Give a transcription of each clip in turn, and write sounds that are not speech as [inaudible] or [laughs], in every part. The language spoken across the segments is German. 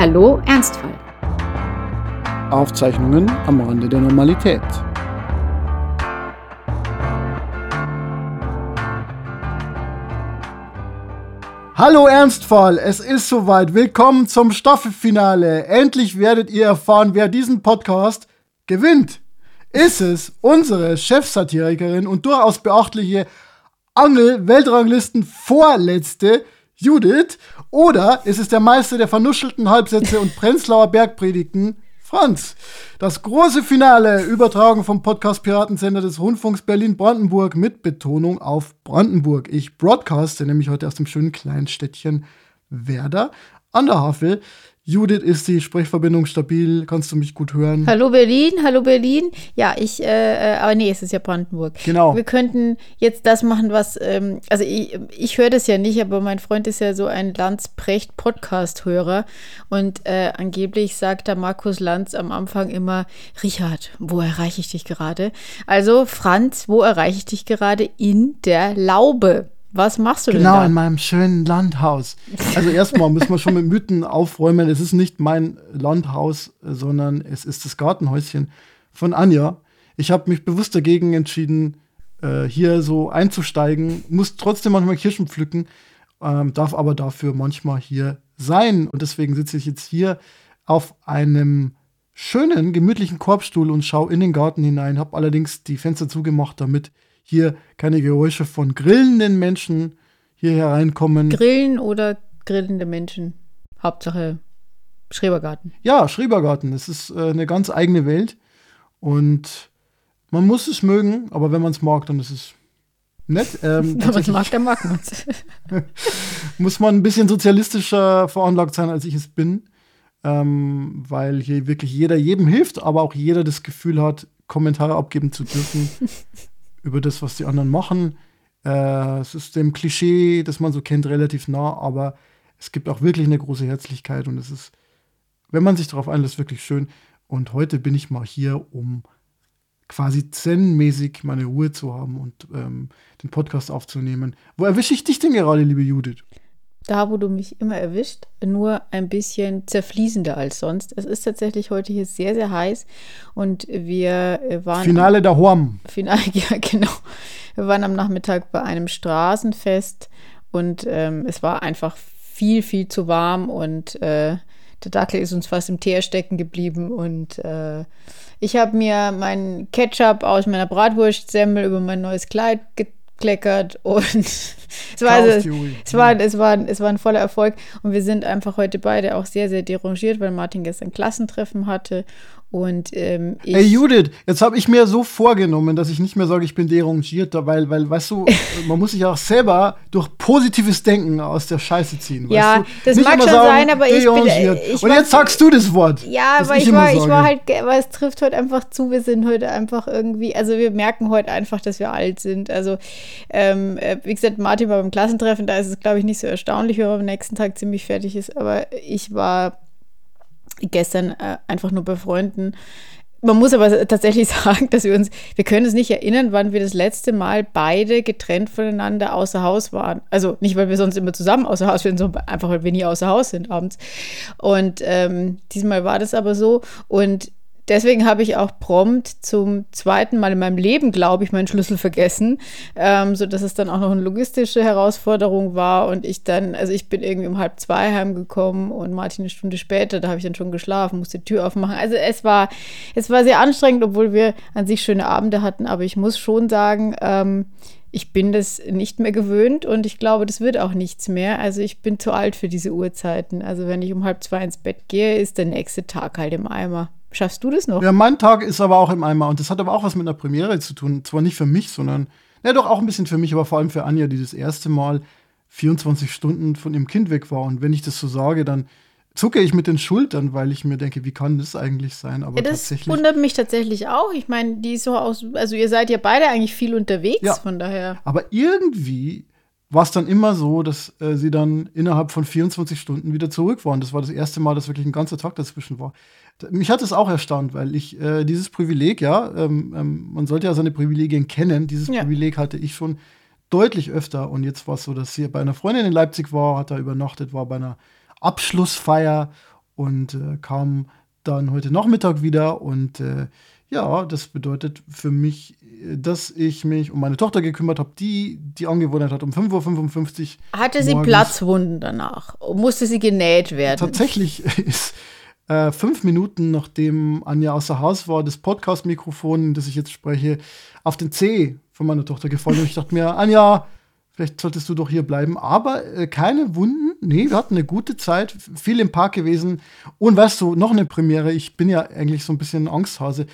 Hallo Ernstfall. Aufzeichnungen am Rande der Normalität. Hallo Ernstfall, es ist soweit. Willkommen zum Staffelfinale. Endlich werdet ihr erfahren, wer diesen Podcast gewinnt. Ist es unsere Chefsatirikerin und durchaus beachtliche Angel-Weltranglisten Vorletzte Judith oder ist es der Meister der vernuschelten Halbsätze und Prenzlauer Bergpredigten Franz? Das große Finale, übertragen vom Podcast Piratensender des Rundfunks Berlin-Brandenburg mit Betonung auf Brandenburg. Ich broadcaste nämlich heute aus dem schönen kleinen Städtchen Werder an der Havel. Judith, ist die Sprechverbindung stabil? Kannst du mich gut hören? Hallo Berlin, hallo Berlin. Ja, ich, äh, äh aber nee, es ist ja Brandenburg. Genau. Wir könnten jetzt das machen, was, ähm, also ich, ich höre das ja nicht, aber mein Freund ist ja so ein Lanz-Precht-Podcast-Hörer und äh, angeblich sagt da Markus Lanz am Anfang immer, Richard, wo erreiche ich dich gerade? Also Franz, wo erreiche ich dich gerade? In der Laube. Was machst du genau, denn da? Genau, in meinem schönen Landhaus. Also erstmal müssen wir schon mit Mythen aufräumen. Es ist nicht mein Landhaus, sondern es ist das Gartenhäuschen von Anja. Ich habe mich bewusst dagegen entschieden, äh, hier so einzusteigen. Muss trotzdem manchmal Kirschen pflücken, ähm, darf aber dafür manchmal hier sein. Und deswegen sitze ich jetzt hier auf einem schönen, gemütlichen Korbstuhl und schaue in den Garten hinein. Habe allerdings die Fenster zugemacht, damit hier keine Geräusche von grillenden Menschen hier hereinkommen. Grillen oder grillende Menschen? Hauptsache Schrebergarten. Ja, Schrebergarten. Es ist äh, eine ganz eigene Welt. Und man muss es mögen, aber wenn man es mag, dann ist es nett. [laughs] Ähm, wenn man es mag, dann mag man es. [laughs] muss man ein bisschen sozialistischer veranlagt sein, als ich es bin. Ähm, weil hier wirklich jeder jedem hilft, aber auch jeder das Gefühl hat, Kommentare abgeben zu dürfen. [laughs] über das, was die anderen machen. Äh, es ist dem Klischee, das man so kennt, relativ nah, aber es gibt auch wirklich eine große Herzlichkeit und es ist, wenn man sich darauf einlässt, wirklich schön. Und heute bin ich mal hier, um quasi zen-mäßig meine Ruhe zu haben und ähm, den Podcast aufzunehmen. Wo erwische ich dich denn gerade, liebe Judith? Da, wo du mich immer erwischt, nur ein bisschen zerfließender als sonst. Es ist tatsächlich heute hier sehr, sehr heiß und wir äh, waren. Finale der Horm. Finale, [laughs] ja, genau. Wir waren am Nachmittag bei einem Straßenfest und ähm, es war einfach viel, viel zu warm und äh, der Dackel ist uns fast im Teer stecken geblieben und äh, ich habe mir meinen Ketchup aus meiner Bratwurstsemmel über mein neues Kleid getan kleckert [laughs] und es war, also, es, war, es, war, es war ein voller Erfolg. Und wir sind einfach heute beide auch sehr, sehr derangiert, weil Martin gestern Klassentreffen hatte und ähm, ich Ey Judith, jetzt habe ich mir so vorgenommen, dass ich nicht mehr sage, ich bin derangierter, weil, weil, weißt du, [laughs] man muss sich auch selber durch positives Denken aus der Scheiße ziehen. ja, du? das nicht mag schon sagen, sein, aber ich bin. Ich Und jetzt sagst du das Wort. Ja, aber ich, ich war, ich war halt, aber es trifft heute einfach zu. Wir sind heute einfach irgendwie, also wir merken heute einfach, dass wir alt sind. Also, ähm, äh, wie gesagt, Martin war beim Klassentreffen, da ist es, glaube ich, nicht so erstaunlich, wenn man am nächsten Tag ziemlich fertig ist. Aber ich war gestern äh, einfach nur bei Freunden. Man muss aber tatsächlich [laughs] sagen, dass wir uns, wir können uns nicht erinnern, wann wir das letzte Mal beide getrennt voneinander außer Haus waren. Also nicht, weil wir sonst immer zusammen außer Haus sind, sondern einfach, weil wir nie außer Haus sind abends. Und ähm, diesmal war das aber so. Und deswegen habe ich auch prompt zum zweiten Mal in meinem Leben, glaube ich, meinen Schlüssel vergessen, ähm, sodass es dann auch noch eine logistische Herausforderung war und ich dann, also ich bin irgendwie um halb zwei heimgekommen und Martin eine Stunde später, da habe ich dann schon geschlafen, musste die Tür aufmachen. Also es war, es war sehr anstrengend, obwohl wir an sich schöne Abende hatten, aber ich muss schon sagen, ähm, ich bin das nicht mehr gewöhnt und ich glaube, das wird auch nichts mehr. Also ich bin zu alt für diese Uhrzeiten. Also wenn ich um halb zwei ins Bett gehe, ist der nächste Tag halt im Eimer. Schaffst du das noch? Ja, mein Tag ist aber auch im Eimer. Und das hat aber auch was mit einer Premiere zu tun. Zwar nicht für mich, sondern, ja, doch auch ein bisschen für mich, aber vor allem für Anja, die das erste Mal 24 Stunden von ihrem Kind weg war. Und wenn ich das so sage, dann zucke ich mit den Schultern, weil ich mir denke, wie kann das eigentlich sein? Aber ja, das wundert mich tatsächlich auch. Ich meine, die so aus, also ihr seid ja beide eigentlich viel unterwegs, ja, von daher. Aber irgendwie war es dann immer so, dass äh, sie dann innerhalb von 24 Stunden wieder zurück waren. Das war das erste Mal, dass wirklich ein ganzer Tag dazwischen war. Mich hat es auch erstaunt, weil ich äh, dieses Privileg, ja, ähm, ähm, man sollte ja seine Privilegien kennen. Dieses ja. Privileg hatte ich schon deutlich öfter. Und jetzt war es so, dass sie bei einer Freundin in Leipzig war, hat da übernachtet, war bei einer Abschlussfeier und äh, kam dann heute Nachmittag wieder und äh, ja, das bedeutet für mich, dass ich mich um meine Tochter gekümmert habe, die die Angewohnheit hat, um 5.55 Uhr. Hatte sie Platzwunden danach? Musste sie genäht werden? Tatsächlich [laughs] ist äh, fünf Minuten, nachdem Anja außer Haus war, das Podcast-Mikrofon, das ich jetzt spreche, auf den C von meiner Tochter gefallen. Und ich dachte mir, Anja, vielleicht solltest du doch hier bleiben. Aber äh, keine Wunden. Nee, wir hatten eine gute Zeit, viel im Park gewesen. Und weißt du, noch eine Premiere. Ich bin ja eigentlich so ein bisschen Angsthase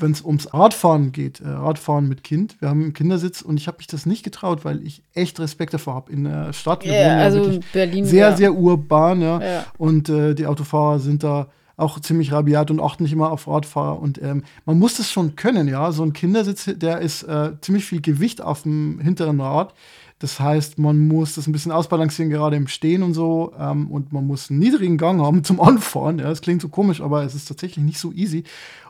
wenn es ums Radfahren geht, äh, Radfahren mit Kind. Wir haben einen Kindersitz und ich habe mich das nicht getraut, weil ich echt Respekt davor habe. In der Stadt, wir yeah, also ja Berlin sehr, ja. sehr urban, ja. ja. Und äh, die Autofahrer sind da auch ziemlich rabiat und achten nicht immer auf Radfahrer. Und ähm, man muss das schon können, ja. So ein Kindersitz, der ist äh, ziemlich viel Gewicht auf dem hinteren Rad. Das heißt, man muss das ein bisschen ausbalancieren, gerade im Stehen und so. Ähm, und man muss einen niedrigen Gang haben [laughs] zum Anfahren. Ja, das klingt so komisch, aber es ist tatsächlich nicht so easy.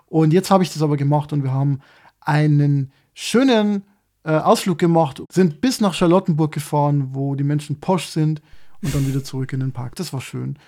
Und jetzt habe ich das aber gemacht und wir haben einen schönen äh, Ausflug gemacht, sind bis nach Charlottenburg gefahren, wo die Menschen posch sind und dann wieder zurück in den Park. Das war schön.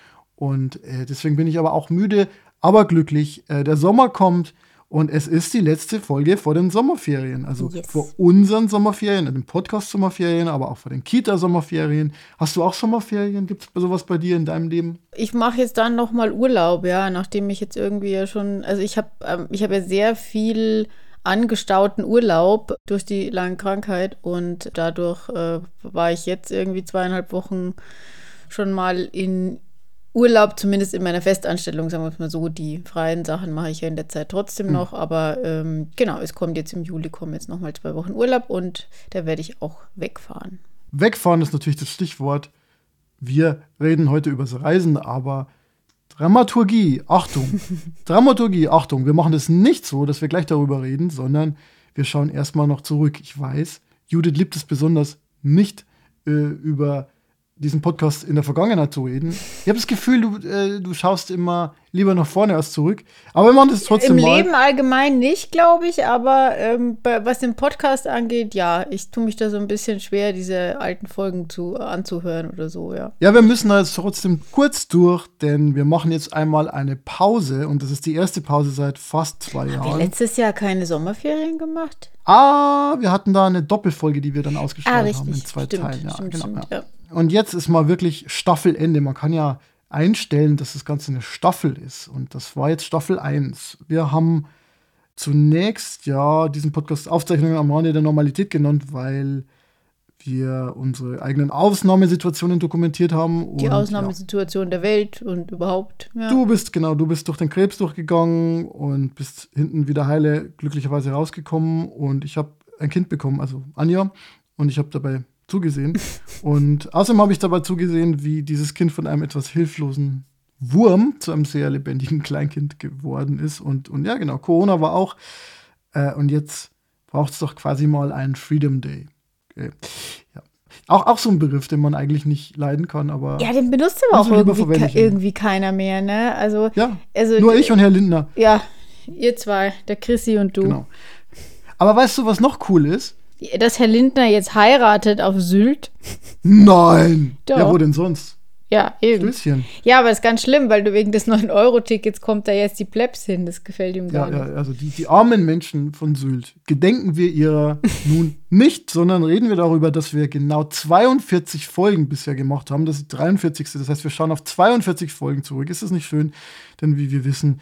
Und äh, deswegen bin ich aber auch müde, aber glücklich. Äh, der Sommer kommt. Und es ist die letzte Folge vor den Sommerferien. Also yes. vor unseren Sommerferien, den Podcast-Sommerferien, aber auch vor den Kita-Sommerferien. Hast du auch Sommerferien? Gibt es sowas bei dir in deinem Leben? Ich mache jetzt dann noch mal Urlaub, ja, nachdem ich jetzt irgendwie ja schon, also ich habe ähm, ich ja sehr viel angestauten Urlaub durch die lange Krankheit und dadurch äh, war ich jetzt irgendwie zweieinhalb Wochen schon mal in Urlaub, zumindest in meiner Festanstellung, sagen wir es mal so, die freien Sachen mache ich ja in der Zeit trotzdem mhm. noch, aber ähm, genau, es kommt jetzt im Juli, kommen jetzt nochmal zwei Wochen Urlaub und da werde ich auch wegfahren. Wegfahren ist natürlich das Stichwort. Wir reden heute über das Reisen, aber Dramaturgie, Achtung, [laughs] Dramaturgie, Achtung, wir machen das nicht so, dass wir gleich darüber reden, sondern wir schauen erstmal noch zurück. Ich weiß, Judith liebt es besonders nicht äh, über diesen Podcast in der Vergangenheit zu reden. Ich habe das Gefühl, du, äh, du schaust immer lieber nach vorne als zurück. Aber wir machen das trotzdem Im mal. Leben allgemein nicht, glaube ich, aber ähm, was den Podcast angeht, ja, ich tue mich da so ein bisschen schwer, diese alten Folgen zu, anzuhören oder so, ja. Ja, wir müssen da jetzt trotzdem kurz durch, denn wir machen jetzt einmal eine Pause und das ist die erste Pause seit fast zwei Jahren. Haben wir letztes Jahr keine Sommerferien gemacht? Ah, wir hatten da eine Doppelfolge, die wir dann ausgestrahlt ah, haben in zwei stimmt, Teilen. Ja, stimmt, genau, stimmt, ja. Und jetzt ist mal wirklich Staffelende. Man kann ja einstellen, dass das Ganze eine Staffel ist. Und das war jetzt Staffel 1. Wir haben zunächst ja diesen Podcast Aufzeichnungen am Rande der Normalität genannt, weil wir unsere eigenen Ausnahmesituationen dokumentiert haben. Die Ausnahmesituation ja. der Welt und überhaupt. Ja. Du bist, genau, du bist durch den Krebs durchgegangen und bist hinten wieder heile glücklicherweise rausgekommen und ich habe ein Kind bekommen, also Anja, und ich habe dabei zugesehen. Und außerdem habe ich dabei zugesehen, wie dieses Kind von einem etwas hilflosen Wurm zu einem sehr lebendigen [laughs] Kleinkind geworden ist. Und, und ja, genau, Corona war auch. Äh, und jetzt braucht es doch quasi mal einen Freedom Day. Okay. Ja. Auch, auch so ein Begriff, den man eigentlich nicht leiden kann, aber. Ja, den benutzt aber auch irgendwie, ke irgendwie keiner mehr, ne? Also, ja, also, nur ich und Herr Lindner. Ja, ihr zwei, der Chrissy und du. Genau. Aber weißt du, was noch cool ist? Dass Herr Lindner jetzt heiratet auf Sylt. Nein! Doch. Ja, wo denn sonst? Ja, eben. Stößchen. Ja, aber ist ganz schlimm, weil du wegen des 9-Euro-Tickets kommt da jetzt die Plebs hin. Das gefällt ihm gar ja, nicht. Ja, also die, die armen Menschen von Sylt gedenken wir ihrer [laughs] nun nicht, sondern reden wir darüber, dass wir genau 42 Folgen bisher gemacht haben. Das ist die 43. Das heißt, wir schauen auf 42 Folgen zurück. Ist das nicht schön? Denn wie wir wissen,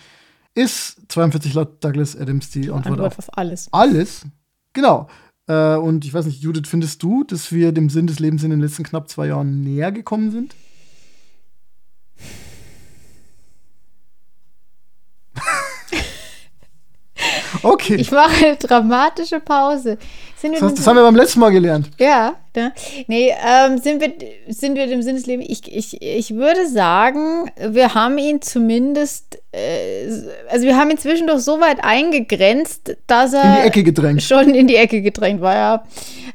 ist 42 laut Douglas Adams die, die Antwort, Antwort auf, auf alles. Alles? Genau. Äh, und ich weiß nicht, Judith, findest du, dass wir dem Sinn des Lebens in den letzten knapp zwei Jahren näher gekommen sind? Okay. Ich mache eine dramatische Pause. Das, heißt, das haben wir beim letzten Mal gelernt. Ja, ne? nee, ähm, sind, wir, sind wir dem Sinnesleben? Ich, ich, ich würde sagen, wir haben ihn zumindest, äh, also wir haben ihn zwischendurch so weit eingegrenzt, dass er in die Ecke gedrängt. schon in die Ecke gedrängt war, ja.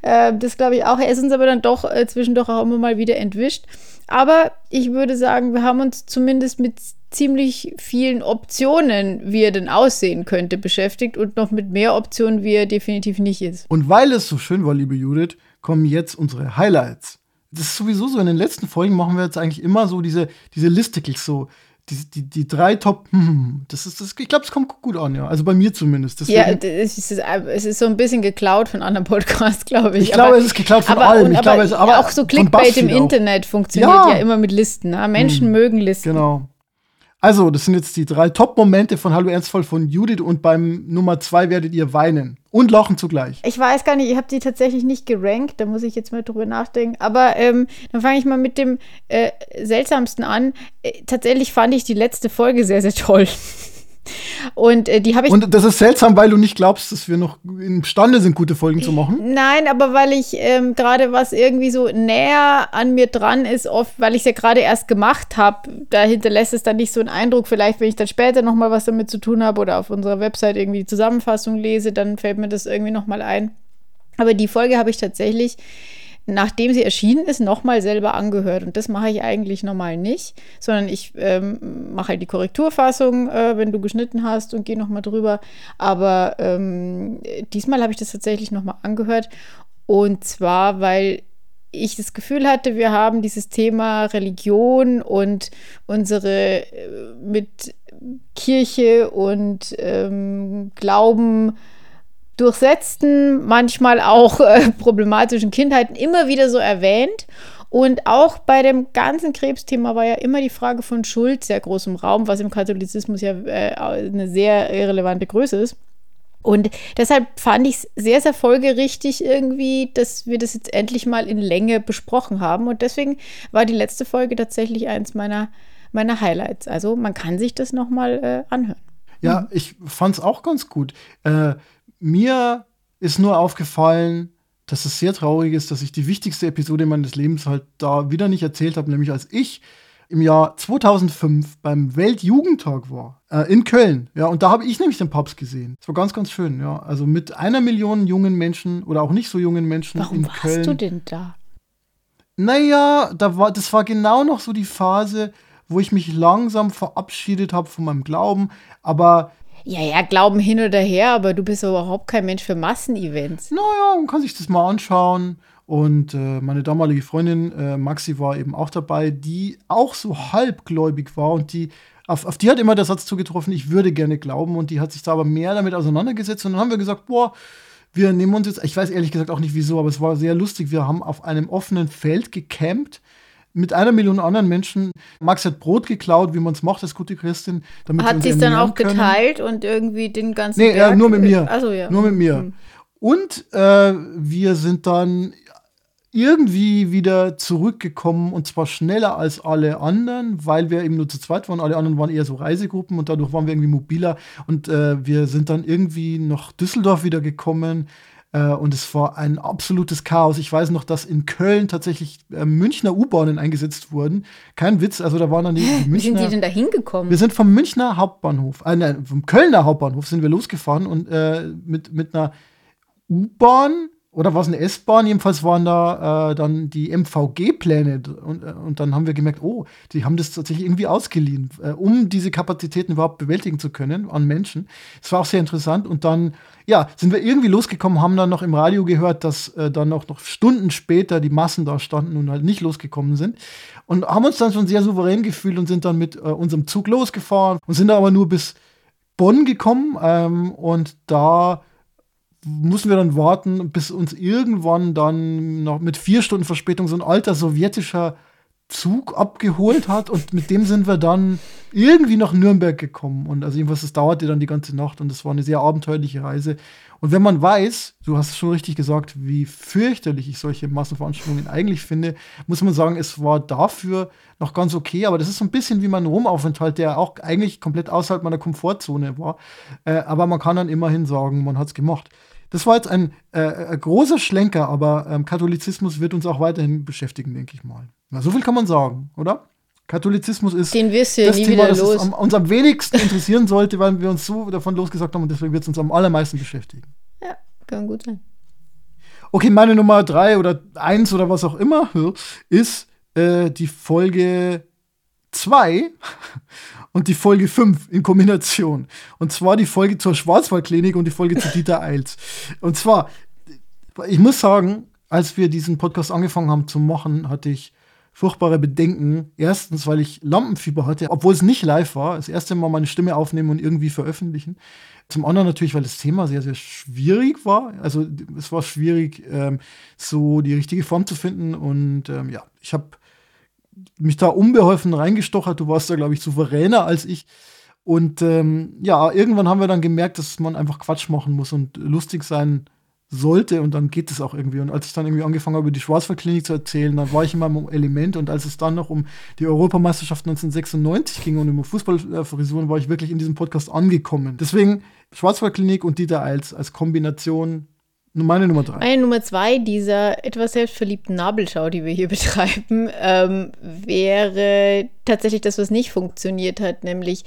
Äh, das glaube ich auch. Er ist uns aber dann doch äh, zwischendurch auch immer mal wieder entwischt. Aber ich würde sagen, wir haben uns zumindest mit ziemlich vielen Optionen, wie er denn aussehen könnte, beschäftigt und noch mit mehr Optionen, wie er definitiv nicht ist. Und weil es so schön war, liebe Judith, kommen jetzt unsere Highlights. Das ist sowieso so, in den letzten Folgen machen wir jetzt eigentlich immer so diese, diese Listicles, so die, die, die drei Top, hm, das ist, das, ich glaube, es kommt gut an, ja. Also bei mir zumindest. Deswegen, ja, es ist, es ist so ein bisschen geklaut von anderen Podcasts, [laughs] glaube ich. Ich glaube, es ist geklaut von aber, allem. Ich aber, glaube, aber auch so Clickbait im Internet funktioniert ja. ja. immer mit Listen. Ne? Menschen hm, mögen Listen. Genau. Also, das sind jetzt die drei Top-Momente von Hallo Ernstvoll von Judith und beim Nummer zwei werdet ihr weinen und lachen zugleich. Ich weiß gar nicht, ich habe die tatsächlich nicht gerankt, da muss ich jetzt mal drüber nachdenken. Aber ähm, dann fange ich mal mit dem äh, seltsamsten an. Äh, tatsächlich fand ich die letzte Folge sehr, sehr toll. [laughs] Und äh, die habe ich. Und das ist seltsam, weil du nicht glaubst, dass wir noch imstande sind, gute Folgen zu machen? Nein, aber weil ich ähm, gerade was irgendwie so näher an mir dran ist, oft, weil ich es ja gerade erst gemacht habe, da hinterlässt es dann nicht so einen Eindruck. Vielleicht, wenn ich dann später nochmal was damit zu tun habe oder auf unserer Website irgendwie die Zusammenfassung lese, dann fällt mir das irgendwie nochmal ein. Aber die Folge habe ich tatsächlich nachdem sie erschienen ist, nochmal selber angehört. Und das mache ich eigentlich normal nicht, sondern ich ähm, mache halt die Korrekturfassung, äh, wenn du geschnitten hast und gehe nochmal drüber. Aber ähm, diesmal habe ich das tatsächlich nochmal angehört. Und zwar, weil ich das Gefühl hatte, wir haben dieses Thema Religion und unsere äh, mit Kirche und ähm, Glauben durchsetzten, manchmal auch äh, problematischen Kindheiten immer wieder so erwähnt. Und auch bei dem ganzen Krebsthema war ja immer die Frage von Schuld sehr groß im Raum, was im Katholizismus ja äh, eine sehr irrelevante Größe ist. Und deshalb fand ich es sehr, sehr folgerichtig irgendwie, dass wir das jetzt endlich mal in Länge besprochen haben. Und deswegen war die letzte Folge tatsächlich eins meiner, meiner Highlights. Also man kann sich das nochmal äh, anhören. Ja, ich fand es auch ganz gut. Äh, mir ist nur aufgefallen, dass es sehr traurig ist, dass ich die wichtigste Episode meines Lebens halt da wieder nicht erzählt habe, nämlich als ich im Jahr 2005 beim Weltjugendtag war, äh, in Köln. Ja, und da habe ich nämlich den Papst gesehen. Das war ganz, ganz schön, ja. Also mit einer Million jungen Menschen oder auch nicht so jungen Menschen Warum in warst Köln. du denn da? Naja, da war, das war genau noch so die Phase, wo ich mich langsam verabschiedet habe von meinem Glauben. Aber ja, ja, Glauben hin oder her, aber du bist überhaupt kein Mensch für Massenevents. Naja, man kann sich das mal anschauen. Und äh, meine damalige Freundin äh, Maxi war eben auch dabei, die auch so halbgläubig war. Und die auf, auf die hat immer der Satz zugetroffen, ich würde gerne glauben. Und die hat sich da aber mehr damit auseinandergesetzt. Und dann haben wir gesagt, boah, wir nehmen uns jetzt, ich weiß ehrlich gesagt auch nicht wieso, aber es war sehr lustig, wir haben auf einem offenen Feld gecampt mit einer Million anderen Menschen. Max hat Brot geklaut, wie man es macht als gute Christin. Damit hat sie es dann auch können. geteilt und irgendwie den ganzen Nee, Berg, äh, nur mit mir. Also, ja. Nur mit mir. Mhm. Und äh, wir sind dann irgendwie wieder zurückgekommen und zwar schneller als alle anderen, weil wir eben nur zu zweit waren. Alle anderen waren eher so Reisegruppen und dadurch waren wir irgendwie mobiler und äh, wir sind dann irgendwie nach Düsseldorf wieder gekommen äh, und es war ein absolutes Chaos. Ich weiß noch, dass in Köln tatsächlich äh, Münchner U-Bahnen eingesetzt wurden. Kein Witz, also da waren dann die, die Münchner. Wie sind die denn da hingekommen? Wir sind vom Münchner Hauptbahnhof, äh, nein, vom Kölner Hauptbahnhof sind wir losgefahren und äh, mit, mit einer U-Bahn oder war es eine S-Bahn? Jedenfalls waren da äh, dann die MVG-Pläne und, äh, und dann haben wir gemerkt, oh, die haben das tatsächlich irgendwie ausgeliehen, äh, um diese Kapazitäten überhaupt bewältigen zu können an Menschen. Es war auch sehr interessant und dann, ja, sind wir irgendwie losgekommen, haben dann noch im Radio gehört, dass äh, dann auch noch Stunden später die Massen da standen und halt nicht losgekommen sind. Und haben uns dann schon sehr souverän gefühlt und sind dann mit äh, unserem Zug losgefahren und sind aber nur bis Bonn gekommen ähm, und da mussten wir dann warten, bis uns irgendwann dann noch mit vier Stunden Verspätung so ein alter sowjetischer Zug abgeholt hat und mit dem sind wir dann irgendwie nach Nürnberg gekommen und also irgendwas, das dauerte dann die ganze Nacht und es war eine sehr abenteuerliche Reise und wenn man weiß, du hast es schon richtig gesagt, wie fürchterlich ich solche Massenveranstaltungen eigentlich finde, muss man sagen, es war dafür noch ganz okay, aber das ist so ein bisschen wie mein Romaufenthalt, der auch eigentlich komplett außerhalb meiner Komfortzone war, äh, aber man kann dann immerhin sagen, man hat es gemacht. Das war jetzt ein, äh, ein großer Schlenker, aber ähm, Katholizismus wird uns auch weiterhin beschäftigen, denke ich mal. Na, so viel kann man sagen, oder? Katholizismus ist Den wirst du das nie Thema, das am, uns am wenigsten interessieren sollte, weil wir uns so davon losgesagt haben und deswegen wird es uns am allermeisten beschäftigen. Ja, kann gut sein. Okay, meine Nummer drei oder eins oder was auch immer ist äh, die Folge zwei [laughs] und die Folge 5 in Kombination. Und zwar die Folge zur Schwarzwaldklinik und die Folge zu Dieter Eils. Und zwar, ich muss sagen, als wir diesen Podcast angefangen haben zu machen, hatte ich furchtbare Bedenken. Erstens, weil ich Lampenfieber hatte, obwohl es nicht live war. Das erste Mal meine Stimme aufnehmen und irgendwie veröffentlichen. Zum anderen natürlich, weil das Thema sehr, sehr schwierig war. Also es war schwierig, ähm, so die richtige Form zu finden. Und ähm, ja, ich habe mich da unbeholfen reingestochert. Du warst da, glaube ich, souveräner als ich. Und ähm, ja, irgendwann haben wir dann gemerkt, dass man einfach Quatsch machen muss und lustig sein sollte und dann geht es auch irgendwie. Und als ich dann irgendwie angefangen habe, über die Schwarzwaldklinik zu erzählen, dann war ich in meinem Element und als es dann noch um die Europameisterschaft 1996 ging und um Fußballfrisuren, war ich wirklich in diesem Podcast angekommen. Deswegen Schwarzwaldklinik und Dieter Eils als Kombination meine Nummer drei. Meine Nummer zwei dieser etwas selbstverliebten Nabelschau, die wir hier [laughs] betreiben, ähm, wäre tatsächlich das, was nicht funktioniert hat, nämlich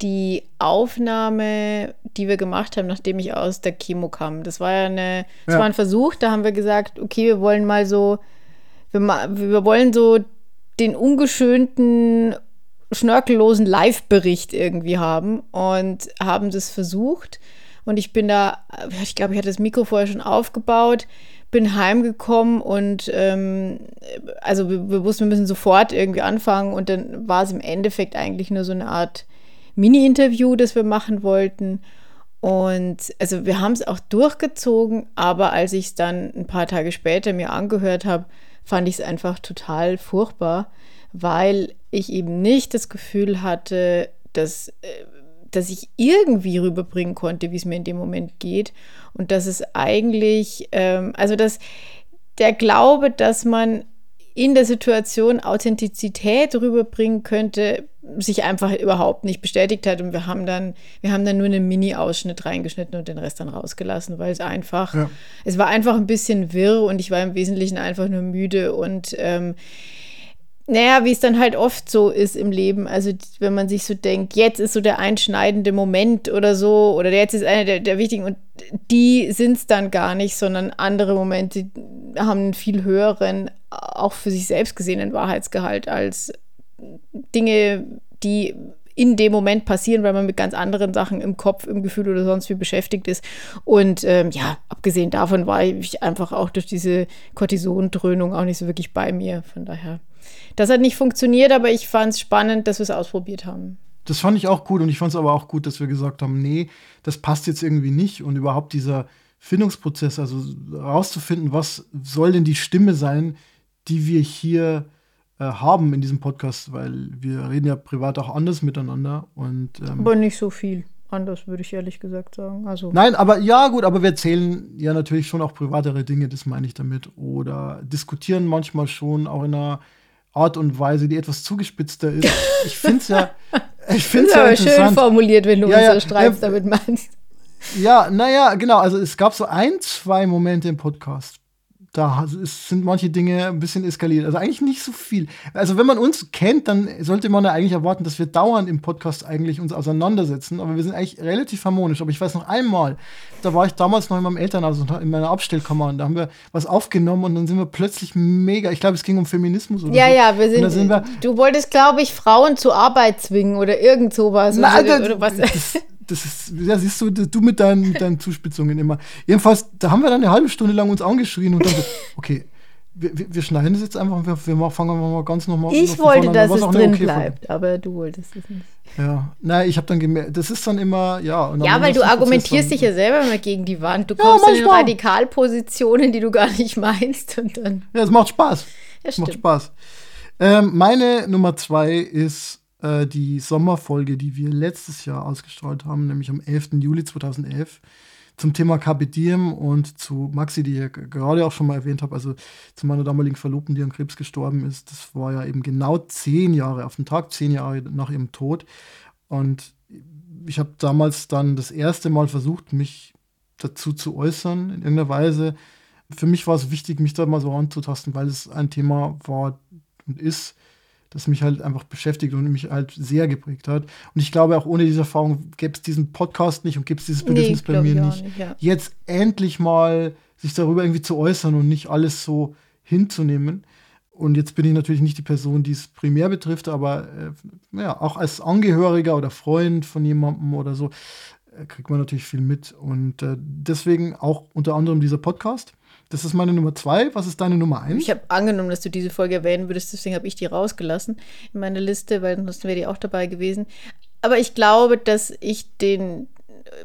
die Aufnahme, die wir gemacht haben, nachdem ich aus der Chemo kam. Das war ja eine, das ja. war ein Versuch, da haben wir gesagt, okay, wir wollen mal so, wir, wir wollen so den ungeschönten, schnörkellosen Live-Bericht irgendwie haben und haben das versucht. Und ich bin da, ich glaube, ich hatte das Mikro vorher schon aufgebaut, bin heimgekommen und ähm, also wir, wir, wussten, wir müssen sofort irgendwie anfangen und dann war es im Endeffekt eigentlich nur so eine Art Mini-Interview, das wir machen wollten. Und also wir haben es auch durchgezogen, aber als ich es dann ein paar Tage später mir angehört habe, fand ich es einfach total furchtbar, weil ich eben nicht das Gefühl hatte, dass, äh, dass ich irgendwie rüberbringen konnte, wie es mir in dem Moment geht. Und dass es eigentlich, ähm, also dass der Glaube, dass man in der Situation Authentizität rüberbringen könnte, sich einfach überhaupt nicht bestätigt hat. Und wir haben dann, wir haben dann nur einen Mini-Ausschnitt reingeschnitten und den Rest dann rausgelassen, weil es einfach, ja. es war einfach ein bisschen wirr und ich war im Wesentlichen einfach nur müde und ähm, naja, wie es dann halt oft so ist im Leben. Also, wenn man sich so denkt, jetzt ist so der einschneidende Moment oder so, oder jetzt ist einer der, der wichtigen, und die sind es dann gar nicht, sondern andere Momente haben einen viel höheren, auch für sich selbst gesehenen Wahrheitsgehalt als Dinge, die in dem Moment passieren, weil man mit ganz anderen Sachen im Kopf, im Gefühl oder sonst wie beschäftigt ist. Und ähm, ja, abgesehen davon war ich einfach auch durch diese Cortisondröhnung auch nicht so wirklich bei mir. Von daher, das hat nicht funktioniert, aber ich fand es spannend, dass wir es ausprobiert haben. Das fand ich auch gut und ich fand es aber auch gut, dass wir gesagt haben, nee, das passt jetzt irgendwie nicht und überhaupt dieser Findungsprozess, also rauszufinden, was soll denn die Stimme sein, die wir hier äh, haben in diesem Podcast, weil wir reden ja privat auch anders miteinander. Und, ähm, aber nicht so viel anders, würde ich ehrlich gesagt sagen. Also Nein, aber ja, gut, aber wir erzählen ja natürlich schon auch privatere Dinge, das meine ich damit. Oder diskutieren manchmal schon auch in einer Art und Weise, die etwas zugespitzter ist. Ich finde es ja. [laughs] Ich finde es ja aber schön formuliert, wenn du ja, ja, so streitst, ja, damit meinst. Ja, naja, genau. Also es gab so ein, zwei Momente im Podcast, da sind manche Dinge ein bisschen eskaliert. Also eigentlich nicht so viel. Also wenn man uns kennt, dann sollte man ja eigentlich erwarten, dass wir dauernd im Podcast eigentlich uns auseinandersetzen. Aber wir sind eigentlich relativ harmonisch. Aber ich weiß noch einmal, da war ich damals noch in meinem Elternhaus, in meiner Abstellkammer und da haben wir was aufgenommen und dann sind wir plötzlich mega, ich glaube, es ging um Feminismus oder Ja, so. ja, wir sind, sind wir, du wolltest, glaube ich, Frauen zur Arbeit zwingen oder irgend sowas. Na, oder, das, oder was. Das, das ist, ja, siehst du, du mit deinen, deinen Zuspitzungen immer. Jedenfalls, da haben wir dann eine halbe Stunde lang uns angeschrien und dann so, [laughs] okay, wir, wir, schneiden das jetzt einfach, wir, wir fangen mal ganz nochmal Ich wollte, dass es drin okay bleibt, von. aber du wolltest es nicht. Ja, nein, ich habe dann gemerkt, das ist dann immer, ja. ja, weil du argumentierst dich ja selber immer gegen die Wand. Du kommst ja, in Radikalpositionen, die du gar nicht meinst. Und dann ja, es macht Spaß. Ja, macht Spaß. Ähm, meine Nummer zwei ist äh, die Sommerfolge, die wir letztes Jahr ausgestrahlt haben, nämlich am 11. Juli 2011 zum Thema Carpe und zu Maxi, die ich gerade auch schon mal erwähnt habe, also zu meiner damaligen Verlobten, die an Krebs gestorben ist. Das war ja eben genau zehn Jahre auf den Tag, zehn Jahre nach ihrem Tod. Und ich habe damals dann das erste Mal versucht, mich dazu zu äußern in irgendeiner Weise. Für mich war es wichtig, mich da mal so anzutasten, weil es ein Thema war und ist, das mich halt einfach beschäftigt und mich halt sehr geprägt hat. Und ich glaube, auch ohne diese Erfahrung gäbe es diesen Podcast nicht und gäbe es dieses Bedürfnis nee, bei mir nicht. nicht ja. Jetzt endlich mal sich darüber irgendwie zu äußern und nicht alles so hinzunehmen. Und jetzt bin ich natürlich nicht die Person, die es primär betrifft, aber äh, ja, auch als Angehöriger oder Freund von jemandem oder so äh, kriegt man natürlich viel mit. Und äh, deswegen auch unter anderem dieser Podcast Das ist meine Nummer zwei. Was ist deine Nummer eins? Ich habe angenommen, dass du diese Folge erwähnen würdest, deswegen habe ich die rausgelassen in meiner Liste, weil sonst wäre die auch dabei gewesen. Aber ich glaube, dass ich den,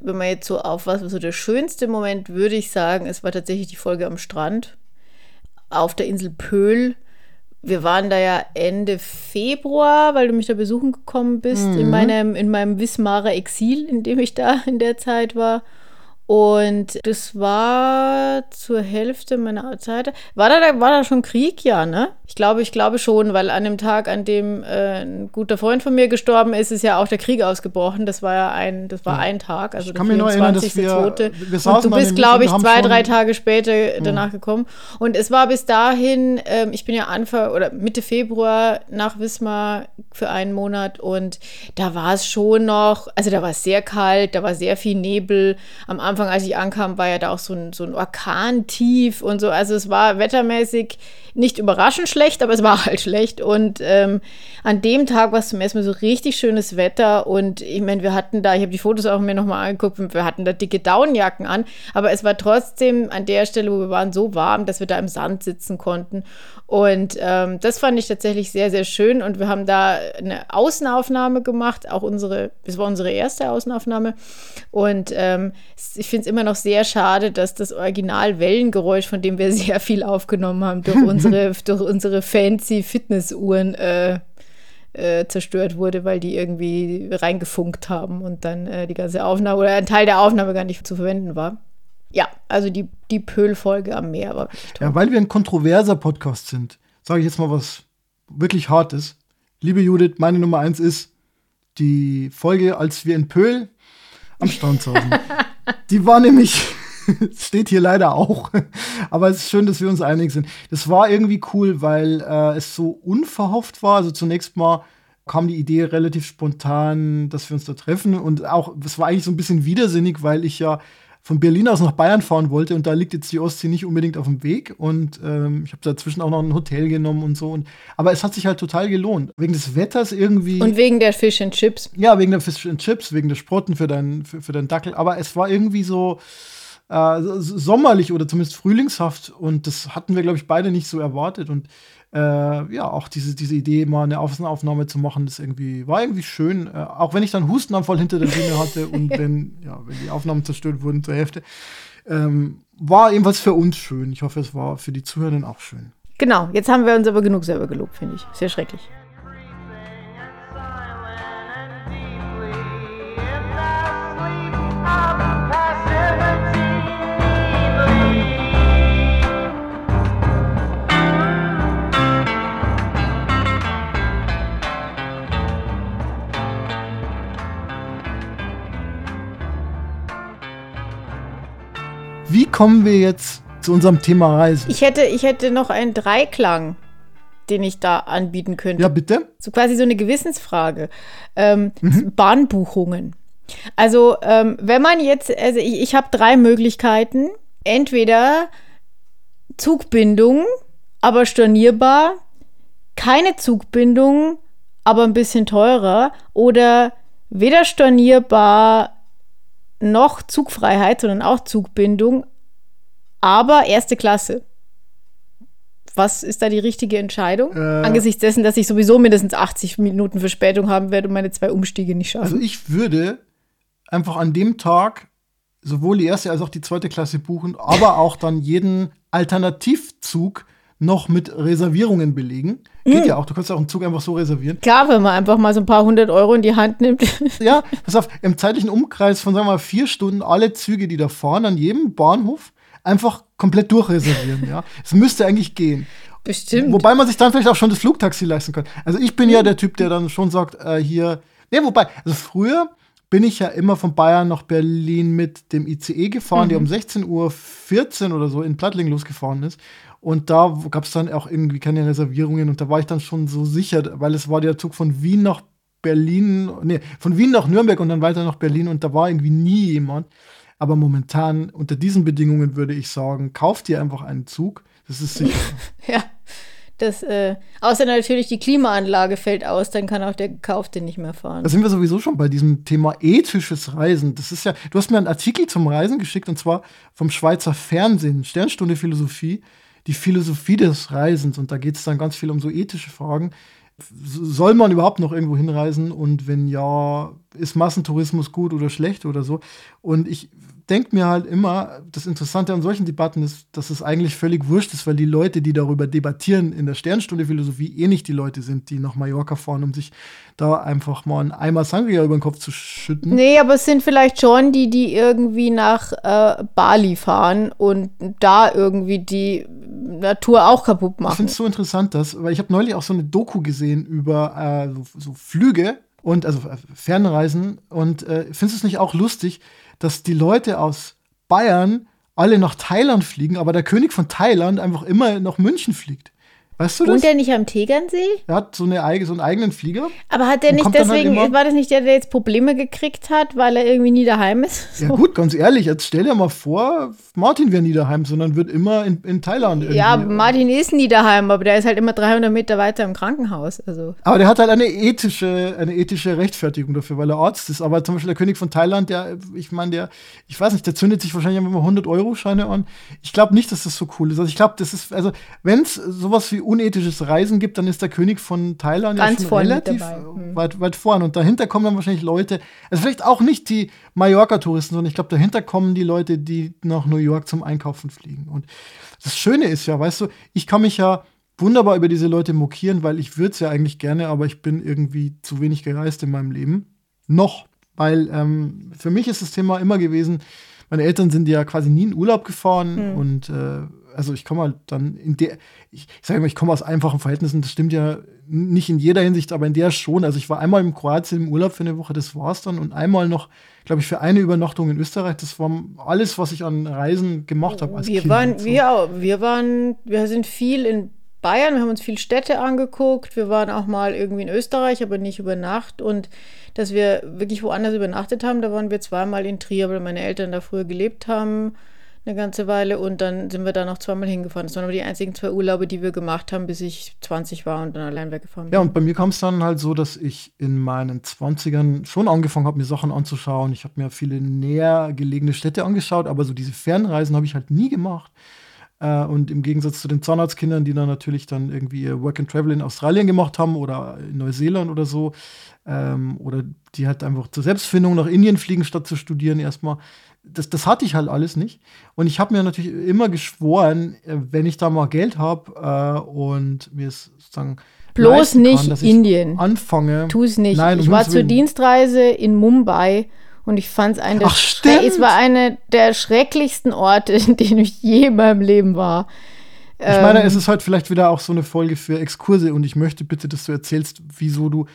wenn man jetzt so auf was, so der schönste Moment, würde ich sagen, es war tatsächlich die Folge am Strand auf der Insel Pöhl. Wir waren da ja Ende Februar, weil du mich da besuchen gekommen bist, mhm. in, meinem, in meinem Wismarer Exil, in dem ich da in der Zeit war. Und das war zur Hälfte meiner Zeit. War da, war da schon Krieg? Ja, ne? Ich glaube, ich glaube schon, weil an dem Tag, an dem äh, ein guter Freund von mir gestorben ist, ist ja auch der Krieg ausgebrochen. Das war ja ein, das war ja. ein Tag, also ich der 24. Wir, wir Und du bist, glaube ich, zwei, drei Tage später danach gekommen. Und es war bis dahin, ähm, ich bin ja Anfang oder Mitte Februar nach Wismar für einen Monat und da war es schon noch, also da war es sehr kalt, da war sehr viel Nebel. Am Anfang, als ich ankam, war ja da auch so ein, so ein Orkantief und so. Also es war wettermäßig nicht überraschend schlecht, aber es war halt schlecht. Und ähm, an dem Tag war es zum ersten Mal so richtig schönes Wetter. Und ich meine, wir hatten da, ich habe die Fotos auch mir nochmal angeguckt, wir hatten da dicke Daunenjacken an. Aber es war trotzdem an der Stelle, wo wir waren, so warm, dass wir da im Sand sitzen konnten. Und ähm, das fand ich tatsächlich sehr, sehr schön. Und wir haben da eine Außenaufnahme gemacht, auch unsere, es war unsere erste Außenaufnahme. Und ähm, ich finde es immer noch sehr schade, dass das Original Wellengeräusch, von dem wir [laughs] sehr viel aufgenommen haben, durch [laughs] unsere, durch unsere fancy Fitnessuhren äh, äh, zerstört wurde, weil die irgendwie reingefunkt haben und dann äh, die ganze Aufnahme oder ein Teil der Aufnahme gar nicht zu verwenden war. Ja, also die, die Pöhl-Folge am Meer war wirklich toll. Ja, weil wir ein kontroverser Podcast sind, sage ich jetzt mal was wirklich Hartes. Liebe Judith, meine Nummer eins ist die Folge, als wir in Pöhl am Strand saßen. [laughs] die war nämlich, [laughs] steht hier leider auch, aber es ist schön, dass wir uns einig sind. Das war irgendwie cool, weil äh, es so unverhofft war. Also zunächst mal kam die Idee relativ spontan, dass wir uns da treffen und auch, es war eigentlich so ein bisschen widersinnig, weil ich ja von Berlin aus nach Bayern fahren wollte und da liegt jetzt die Ostsee nicht unbedingt auf dem Weg und ähm, ich habe dazwischen auch noch ein Hotel genommen und so. Und, aber es hat sich halt total gelohnt. Wegen des Wetters irgendwie. Und wegen der Fish and Chips. Ja, wegen der Fish and Chips, wegen der Sprotten für deinen für, für deinen Dackel. Aber es war irgendwie so äh, sommerlich oder zumindest frühlingshaft und das hatten wir, glaube ich, beide nicht so erwartet. Und äh, ja, auch diese, diese Idee, mal eine Außenaufnahme zu machen, das irgendwie, war irgendwie schön. Äh, auch wenn ich dann Hustenanfall hinter der Bühne hatte [laughs] und wenn, ja, wenn die Aufnahmen zerstört wurden zur Hälfte. Ähm, war ebenfalls für uns schön. Ich hoffe, es war für die Zuhörenden auch schön. Genau, jetzt haben wir uns aber genug selber gelobt, finde ich. Sehr schrecklich. Kommen wir jetzt zu unserem Thema Reise? Ich hätte, ich hätte noch einen Dreiklang, den ich da anbieten könnte. Ja, bitte. So quasi so eine Gewissensfrage. Ähm, mhm. Bahnbuchungen. Also, ähm, wenn man jetzt, also ich, ich habe drei Möglichkeiten. Entweder Zugbindung, aber stornierbar, keine Zugbindung, aber ein bisschen teurer, oder weder stornierbar noch Zugfreiheit, sondern auch Zugbindung, aber erste Klasse. Was ist da die richtige Entscheidung? Äh, Angesichts dessen, dass ich sowieso mindestens 80 Minuten Verspätung haben werde und meine zwei Umstiege nicht schaffe. Also ich würde einfach an dem Tag sowohl die erste als auch die zweite Klasse buchen, aber auch dann jeden Alternativzug noch mit Reservierungen belegen. Geht mm. ja auch, du kannst auch einen Zug einfach so reservieren. Klar, wenn man einfach mal so ein paar hundert Euro in die Hand nimmt. ja, pass auf, im zeitlichen Umkreis von, sagen wir mal, vier Stunden alle Züge, die da fahren, an jedem Bahnhof einfach komplett durchreservieren, ja. Es müsste eigentlich gehen. Bestimmt. Wobei man sich dann vielleicht auch schon das Flugtaxi leisten kann. Also ich bin mhm. ja der Typ, der dann schon sagt, äh, hier, ne, wobei, also früher bin ich ja immer von Bayern nach Berlin mit dem ICE gefahren, mhm. der um 16.14 Uhr oder so in Plattling losgefahren ist. Und da gab es dann auch irgendwie keine Reservierungen und da war ich dann schon so sicher, weil es war der Zug von Wien nach Berlin, nee, von Wien nach Nürnberg und dann weiter nach Berlin und da war irgendwie nie jemand. Aber momentan unter diesen Bedingungen würde ich sagen, kauft ihr einfach einen Zug. Das ist sicher. [laughs] ja. Das, äh, außer natürlich die Klimaanlage fällt aus, dann kann auch der Gekaufte nicht mehr fahren. Da sind wir sowieso schon bei diesem Thema ethisches Reisen. Das ist ja, du hast mir einen Artikel zum Reisen geschickt und zwar vom Schweizer Fernsehen, Sternstunde Philosophie, die Philosophie des Reisens. Und da geht es dann ganz viel um so ethische Fragen. Soll man überhaupt noch irgendwo hinreisen? Und wenn ja, ist Massentourismus gut oder schlecht oder so? Und ich denke mir halt immer, das Interessante an solchen Debatten ist, dass es eigentlich völlig wurscht ist, weil die Leute, die darüber debattieren in der Sternstunde Philosophie, eh nicht die Leute sind, die nach Mallorca fahren, um sich da einfach mal einen Eimer Sangria über den Kopf zu schütten. Nee, aber es sind vielleicht schon die, die irgendwie nach äh, Bali fahren und da irgendwie die Natur auch kaputt machen. Ich finde es so interessant, dass, weil ich habe neulich auch so eine Doku gesehen über äh, so, so, Flüge und also äh, Fernreisen und äh, findest du es nicht auch lustig, dass die Leute aus Bayern alle nach Thailand fliegen, aber der König von Thailand einfach immer nach München fliegt. Weißt du das? Wohnt der nicht am Tegernsee? Er hat so, eine, so einen eigenen Flieger. Aber hat der nicht halt deswegen, halt war das nicht der, der jetzt Probleme gekriegt hat, weil er irgendwie nie daheim ist? [laughs] So. Ja, gut, ganz ehrlich, jetzt stell dir mal vor, Martin wäre nie daheim, sondern wird immer in, in Thailand. Irgendwie. Ja, Martin ist nie daheim, aber der ist halt immer 300 Meter weiter im Krankenhaus. Also. Aber der hat halt eine ethische, eine ethische Rechtfertigung dafür, weil er Arzt ist. Aber zum Beispiel der König von Thailand, der, ich meine, der, ich weiß nicht, der zündet sich wahrscheinlich immer 100-Euro-Scheine an. Ich glaube nicht, dass das so cool ist. Also ich glaube, das ist, also, wenn es sowas wie unethisches Reisen gibt, dann ist der König von Thailand Ganz ja schon relativ hm. weit, weit vorn. Und dahinter kommen dann wahrscheinlich Leute, also vielleicht auch nicht die Mallorca-Touristen, sondern ich glaube, dahinter kommen die Leute, die nach New York zum Einkaufen fliegen. Und das Schöne ist ja, weißt du, ich kann mich ja wunderbar über diese Leute mokieren, weil ich würde es ja eigentlich gerne, aber ich bin irgendwie zu wenig gereist in meinem Leben. Noch. Weil ähm, für mich ist das Thema immer gewesen, meine Eltern sind ja quasi nie in Urlaub gefahren mhm. und äh, also ich komme halt dann in der, ich, ich sage mal, ich komme aus einfachen Verhältnissen, das stimmt ja nicht in jeder Hinsicht, aber in der schon. Also ich war einmal in Kroatien im Urlaub für eine Woche, das war's dann, und einmal noch, glaube ich, für eine Übernachtung in Österreich. Das war alles, was ich an Reisen gemacht habe als wir Kind. Waren, so. wir, wir waren, wir sind viel in Bayern, wir haben uns viel Städte angeguckt, wir waren auch mal irgendwie in Österreich, aber nicht über Nacht und dass wir wirklich woanders übernachtet haben, da waren wir zweimal in Trier, weil meine Eltern da früher gelebt haben eine ganze Weile und dann sind wir da noch zweimal hingefahren. Das waren aber die einzigen zwei Urlaube, die wir gemacht haben, bis ich 20 war und dann allein weggefahren bin. Ja, und bei mir kam es dann halt so, dass ich in meinen 20ern schon angefangen habe, mir Sachen anzuschauen. Ich habe mir viele näher gelegene Städte angeschaut, aber so diese Fernreisen habe ich halt nie gemacht. Äh, und im Gegensatz zu den Zahnarztkindern, die dann natürlich dann irgendwie ihr Work and Travel in Australien gemacht haben oder in Neuseeland oder so, ähm, oder die halt einfach zur Selbstfindung nach Indien fliegen, statt zu studieren erstmal, das, das hatte ich halt alles nicht. Und ich habe mir natürlich immer geschworen, äh, wenn ich da mal Geld habe äh, und mir es sozusagen bloß nicht kann, Indien anfange. Tu es nicht. Nein, ich war zur Dienstreise in Mumbai und ich fand es ein Ach, es war einer der schrecklichsten Orte, [laughs] in denen ich je in meinem Leben war. Ich meine, ähm, es ist halt vielleicht wieder auch so eine Folge für Exkurse und ich möchte bitte, dass du erzählst, wieso du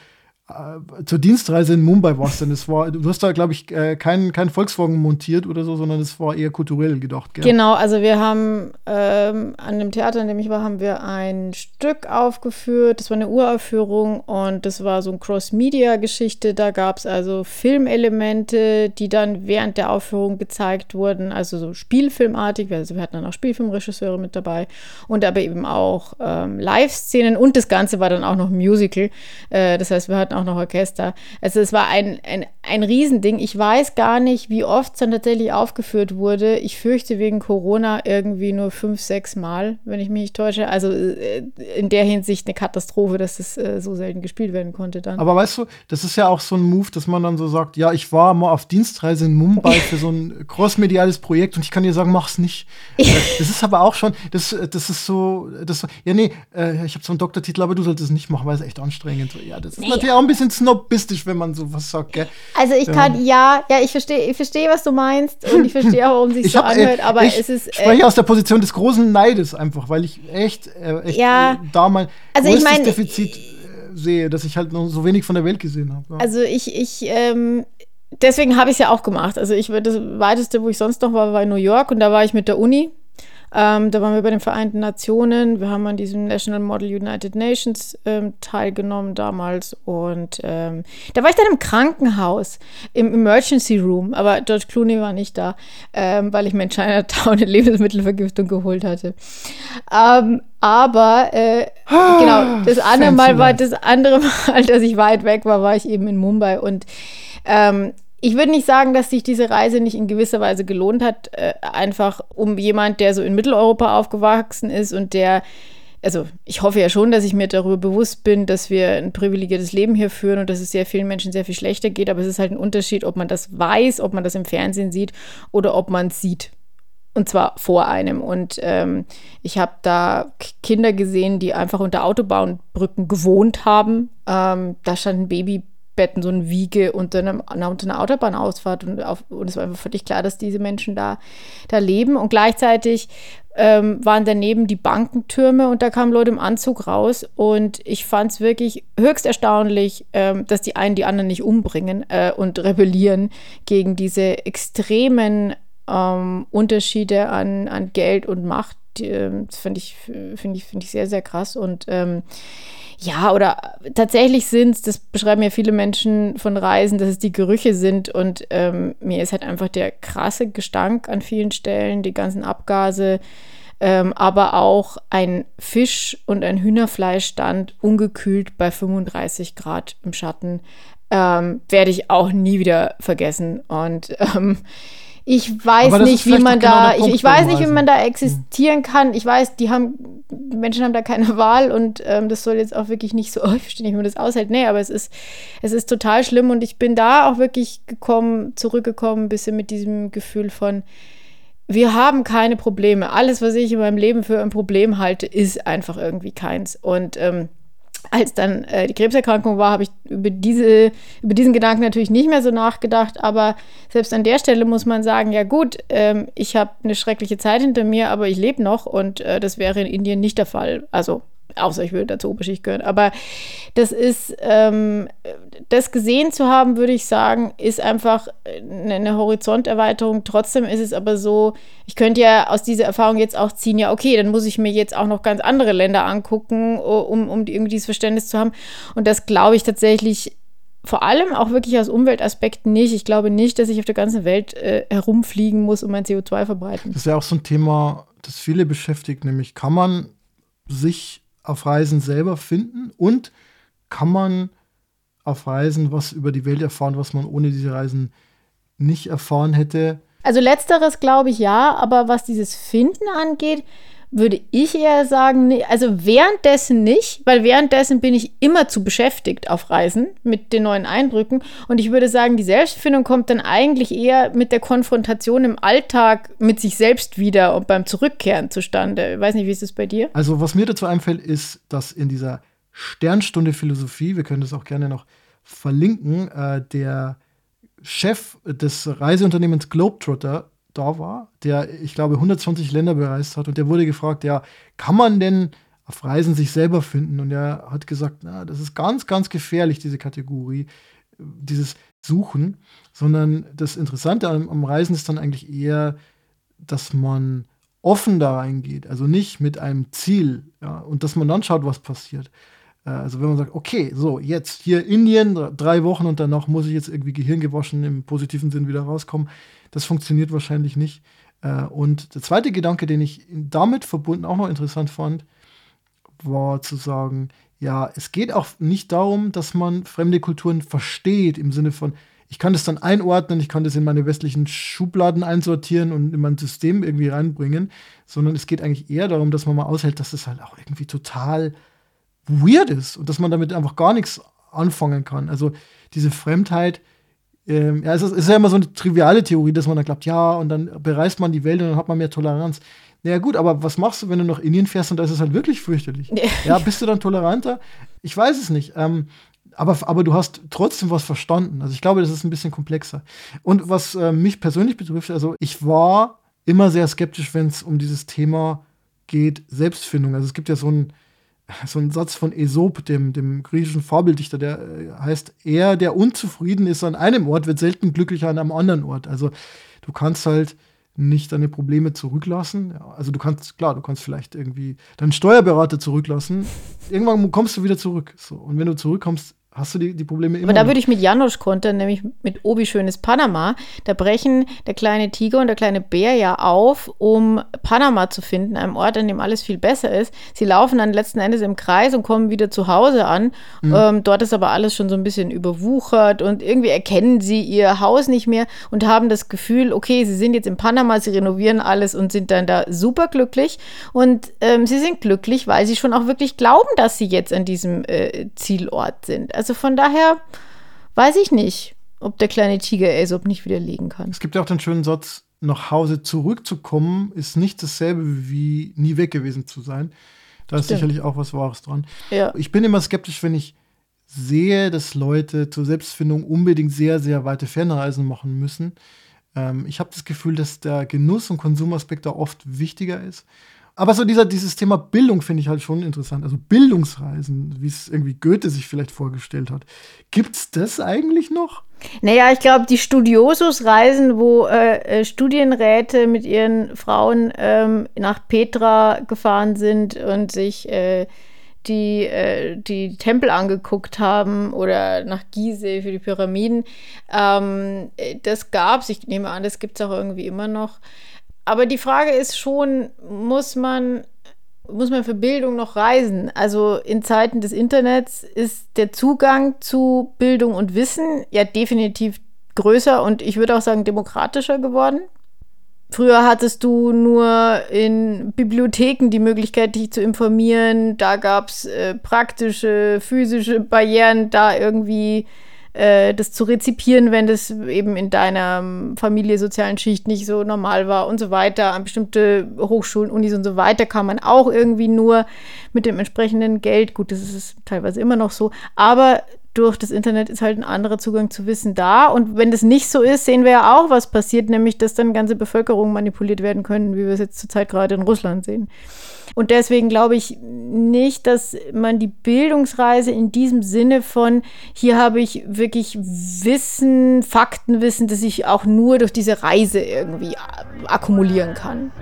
zur Dienstreise in Mumbai warst, denn es war, du hast da, glaube ich, äh, keinen kein Volkswagen montiert oder so, sondern es war eher kulturell gedacht. Gell? Genau, also wir haben ähm, an dem Theater, in dem ich war, haben wir ein Stück aufgeführt. Das war eine Uraufführung und das war so eine Cross-Media-Geschichte. Da gab es also Filmelemente, die dann während der Aufführung gezeigt wurden, also so spielfilmartig. Also wir hatten dann auch Spielfilmregisseure mit dabei und aber eben auch ähm, Live-Szenen und das Ganze war dann auch noch Musical. Äh, das heißt, wir hatten auch auch noch Orchester. Also es war ein, ein, ein Riesending. Ich weiß gar nicht, wie oft es dann tatsächlich aufgeführt wurde. Ich fürchte wegen Corona irgendwie nur fünf, sechs Mal, wenn ich mich nicht täusche. Also äh, in der Hinsicht eine Katastrophe, dass es äh, so selten gespielt werden konnte dann. Aber weißt du, das ist ja auch so ein Move, dass man dann so sagt, ja, ich war mal auf Dienstreise in Mumbai [laughs] für so ein crossmediales Projekt und ich kann dir sagen, mach's nicht. das ist aber auch schon, das, das ist so, das, ja nee, äh, ich habe so einen Doktortitel, aber du solltest es nicht machen, weil es echt anstrengend. Ja, das ist nee, natürlich auch ein bisschen snobistisch, wenn man sowas sagt, gell? Also ich kann, ja, ja, ich verstehe, ich verstehe, was du meinst und ich verstehe auch, warum sich so hab, äh, anhört, aber ich es ist. Ich spreche äh, aus der Position des großen Neides einfach, weil ich echt, äh, echt ja, äh, da mein also ich mein, Defizit äh, sehe, dass ich halt noch so wenig von der Welt gesehen habe. Ja. Also ich, ich, ähm, deswegen habe ich es ja auch gemacht. Also ich das weiteste, wo ich sonst noch war, war in New York und da war ich mit der Uni Ähm, da waren wir bei den Vereinten Nationen. Wir haben an diesem National Model United Nations ähm, teilgenommen damals. Und ähm, da war ich dann im Krankenhaus, im Emergency Room. Aber George Clooney war nicht da, ähm, weil ich mir in Chinatown eine Lebensmittelvergiftung geholt hatte. Ähm, aber äh, genau, das andere Mal war das andere [laughs] Mal, dass ich weit weg war, war ich eben in Mumbai und ähm, ich würde nicht sagen, dass sich diese Reise nicht in gewisser Weise gelohnt hat, äh, einfach um jemand, der so in Mitteleuropa aufgewachsen ist und der, also ich hoffe ja schon, dass ich mir darüber bewusst bin, dass wir ein privilegiertes Leben hier führen und dass es sehr vielen Menschen sehr viel schlechter geht, aber es ist halt ein Unterschied, ob man das weiß, ob man das im Fernsehen sieht oder ob man es sieht. Und zwar vor einem. Und ähm, ich habe da Kinder gesehen, die einfach unter Autobahnbrücken gewohnt haben. Ähm, da stand ein Baby Betten, so ein Wiege unter, einem, unter einer Autobahnausfahrt. Und, auf, und es war einfach völlig klar, dass diese Menschen da, da leben. Und gleichzeitig ähm, waren daneben die Bankentürme und da kamen Leute im Anzug raus. Und ich fand es wirklich höchst erstaunlich, ähm, dass die einen die anderen nicht umbringen äh, und rebellieren gegen diese extremen ähm, Unterschiede an, an Geld und Macht. Ähm, finde ich, find ich, find ich sehr, sehr krass. Und ähm, ja, oder tatsächlich sind es, das beschreiben ja viele Menschen von Reisen, dass es die Gerüche sind und ähm, mir ist halt einfach der krasse Gestank an vielen Stellen, die ganzen Abgase, ähm, aber auch ein Fisch- und ein Hühnerfleischstand ungekühlt bei 35 Grad im Schatten, ähm, werde ich auch nie wieder vergessen. Und ähm, ich weiß nicht, wie man genau da, ich, ich, weiß nicht, wie man da existieren kann. Ich weiß, die haben, Menschen haben da keine [laughs] Wahl und ähm, das soll jetzt auch wirklich nicht so, oh, ich verstehe nicht, wie man das aushält. Nee, aber es ist, es ist total schlimm und ich bin da auch wirklich gekommen, zurückgekommen, ein bisschen mit diesem Gefühl von, wir haben keine Probleme. Alles, was ich in meinem Leben für ein Problem halte, ist einfach irgendwie keins. Und ähm, als dann äh, die Krebserkrankung war, habe ich über, diese, über diesen Gedanken natürlich nicht mehr so nachgedacht. Aber selbst an der Stelle muss man sagen, ja gut, ähm, ich habe eine schreckliche Zeit hinter mir, aber ich lebe noch und äh, das wäre in Indien nicht der Fall. Also außer ich würde dazu Oberschicht gehören. Aber das ist, ähm, das gesehen zu haben, würde ich sagen, ist einfach eine, eine, Horizonterweiterung. Trotzdem ist es aber so, ich könnte ja aus dieser Erfahrung jetzt auch ziehen, ja, okay, dann muss ich mir jetzt auch noch ganz andere Länder angucken, um, um irgendwie dieses Verständnis zu haben. Und das glaube ich tatsächlich vor allem auch wirklich aus Umweltaspekten nicht. Ich glaube nicht, dass ich auf der ganzen Welt äh, herumfliegen muss und mein CO2 verbreiten. Das ist ja auch so ein Thema, das viele beschäftigt, nämlich kann man sich auf Reisen selber finden und kann man auf Reisen was über die Welt erfahren, was man ohne diese Reisen nicht erfahren hätte. Also letzteres glaube ich ja, aber was dieses Finden angeht, würde ich eher sagen, also währenddessen nicht, weil währenddessen bin ich immer zu beschäftigt auf Reisen mit den neuen Eindrücken. Und ich würde sagen, die Selbstfindung kommt dann eigentlich eher mit der Konfrontation im Alltag mit sich selbst wieder und beim Zurückkehren zustande. Ich weiß nicht, wie ist es bei dir? Also, was mir dazu einfällt, ist, dass in dieser Sternstunde Philosophie, wir können das auch gerne noch verlinken, äh, der Chef des Reiseunternehmens Globetrotter da war, der, ich glaube, 120 Länder bereist hat und der wurde gefragt, ja, kann man denn auf Reisen sich selber finden? Und er hat gesagt, na, das ist ganz, ganz gefährlich, diese Kategorie, dieses Suchen, sondern das Interessante am, am Reisen ist dann eigentlich eher, dass man offen da reingeht, also nicht mit einem Ziel, ja, und dass man dann schaut, was passiert. Äh, also wenn man sagt, okay, so jetzt hier Indien, drei Wochen und danach muss ich jetzt irgendwie gehirngewaschen im positiven Sinn wieder rauskommen, das funktioniert wahrscheinlich nicht. Äh, und der zweite Gedanke, den ich damit verbunden auch noch interessant fand, war zu sagen, ja, es geht auch nicht darum, dass man fremde Kulturen versteht im Sinne von, ich kann das dann einordnen, ich kann das in meine westlichen Schubladen einsortieren und in mein System irgendwie reinbringen, sondern es geht eigentlich eher darum, dass man mal aushält, dass es halt auch irgendwie total weird ist und dass man damit einfach gar nichts anfangen kann. Also diese Fremdheit, ähm, ja, es ist, es ist, ja immer so eine triviale Theorie, dass man dann glaubt, ja, und dann bereist man die Welt und dann hat man mehr Toleranz. Naja, gut, aber was machst du, wenn du nach Indien fährst und da ist es halt wirklich fürchterlich? ja, bist du dann toleranter? Ich weiß es nicht. Ähm, aber, aber du hast trotzdem was verstanden. Also ich glaube, das ist ein bisschen komplexer. Und was äh, mich persönlich betrifft, also ich war immer sehr skeptisch, wenn es um dieses Thema geht, Selbstfindung. Also es gibt ja so ein, so ein Satz von Aesop, dem, dem griechischen Fabeldichter, der äh, heißt, er, der unzufrieden ist an einem Ort, wird selten glücklicher an einem anderen Ort. Also du kannst halt nicht deine Probleme zurücklassen. Also du kannst, klar, du kannst vielleicht irgendwie deinen Steuerberater zurücklassen. Irgendwann kommst du wieder zurück. So. Und wenn du zurückkommst, hast du die, die Probleme immer. Aber da würde ich mit Janosch kontern, nämlich mit Obi Schönes Panama. Da brechen der kleine Tiger und der kleine Bär ja auf, um Panama zu finden, einem Ort, an dem alles viel besser ist. Sie laufen dann letzten Endes im Kreis und kommen wieder zu Hause an. Mhm. Ähm, dort ist aber alles schon so ein bisschen überwuchert und irgendwie erkennen sie ihr Haus nicht mehr und haben das Gefühl, okay, sie sind jetzt in Panama, sie renovieren alles und sind dann da super glücklich. Und ähm, sie sind glücklich, weil sie schon auch wirklich glauben, dass sie jetzt an diesem äh, Zielort sind. Also von daher weiß ich nicht, ob der kleine Tiger Aesop nicht widerlegen kann. Es gibt ja auch den schönen Satz, nach Hause zurückzukommen, ist nicht dasselbe wie nie weg gewesen zu sein. Da ist Stimmt. sicherlich auch was Wahres dran. Ja. Ich bin immer skeptisch, wenn ich sehe, dass Leute zur Selbstfindung unbedingt sehr, sehr weite Fernreisen machen müssen. Ähm, ich habe das Gefühl, dass der Genuss- und Konsumaspekt da oft wichtiger ist. Aber so dieser, dieses Thema Bildung finde ich halt schon interessant. Also Bildungsreisen, wie es irgendwie Goethe sich vielleicht vorgestellt hat. Gibt es das eigentlich noch? Naja, ich glaube, die Studiosus-Reisen, wo äh, äh, Studienräte mit ihren Frauen ähm, nach Petra gefahren sind und sich äh, die, äh, die Tempel angeguckt haben oder nach Gizeh für die Pyramiden, ähm, äh, das es. Ich nehme an, das gibt es auch irgendwie immer noch. Aber die Frage ist schon, muss man, muss man für Bildung noch reisen? Also in Zeiten des Internets ist der Zugang zu Bildung und Wissen ja definitiv größer und ich würde auch sagen demokratischer geworden. Früher hattest du nur in Bibliotheken die Möglichkeit, dich zu informieren. Da gab es äh, praktische, physische Barrieren, da irgendwie äh, das zu rezipieren, wenn das eben in deiner Familie, sozialen Schicht nicht so normal war und so weiter. An bestimmte Hochschulen, Unis und so weiter kam man auch irgendwie nur mit dem entsprechenden Geld. Gut, das ist teilweise immer noch so. Aber durch das Internet ist halt ein anderer Zugang zu Wissen da. Und wenn das nicht so ist, sehen wir ja auch, was passiert, nämlich dass dann ganze Bevölkerungen manipuliert werden können, wie wir es jetzt zurzeit gerade in Russland sehen. Und deswegen glaube ich nicht, dass man die Bildungsreise in diesem Sinne von, hier habe ich wirklich Wissen, Faktenwissen, das ich auch nur durch diese Reise irgendwie akkumulieren kann.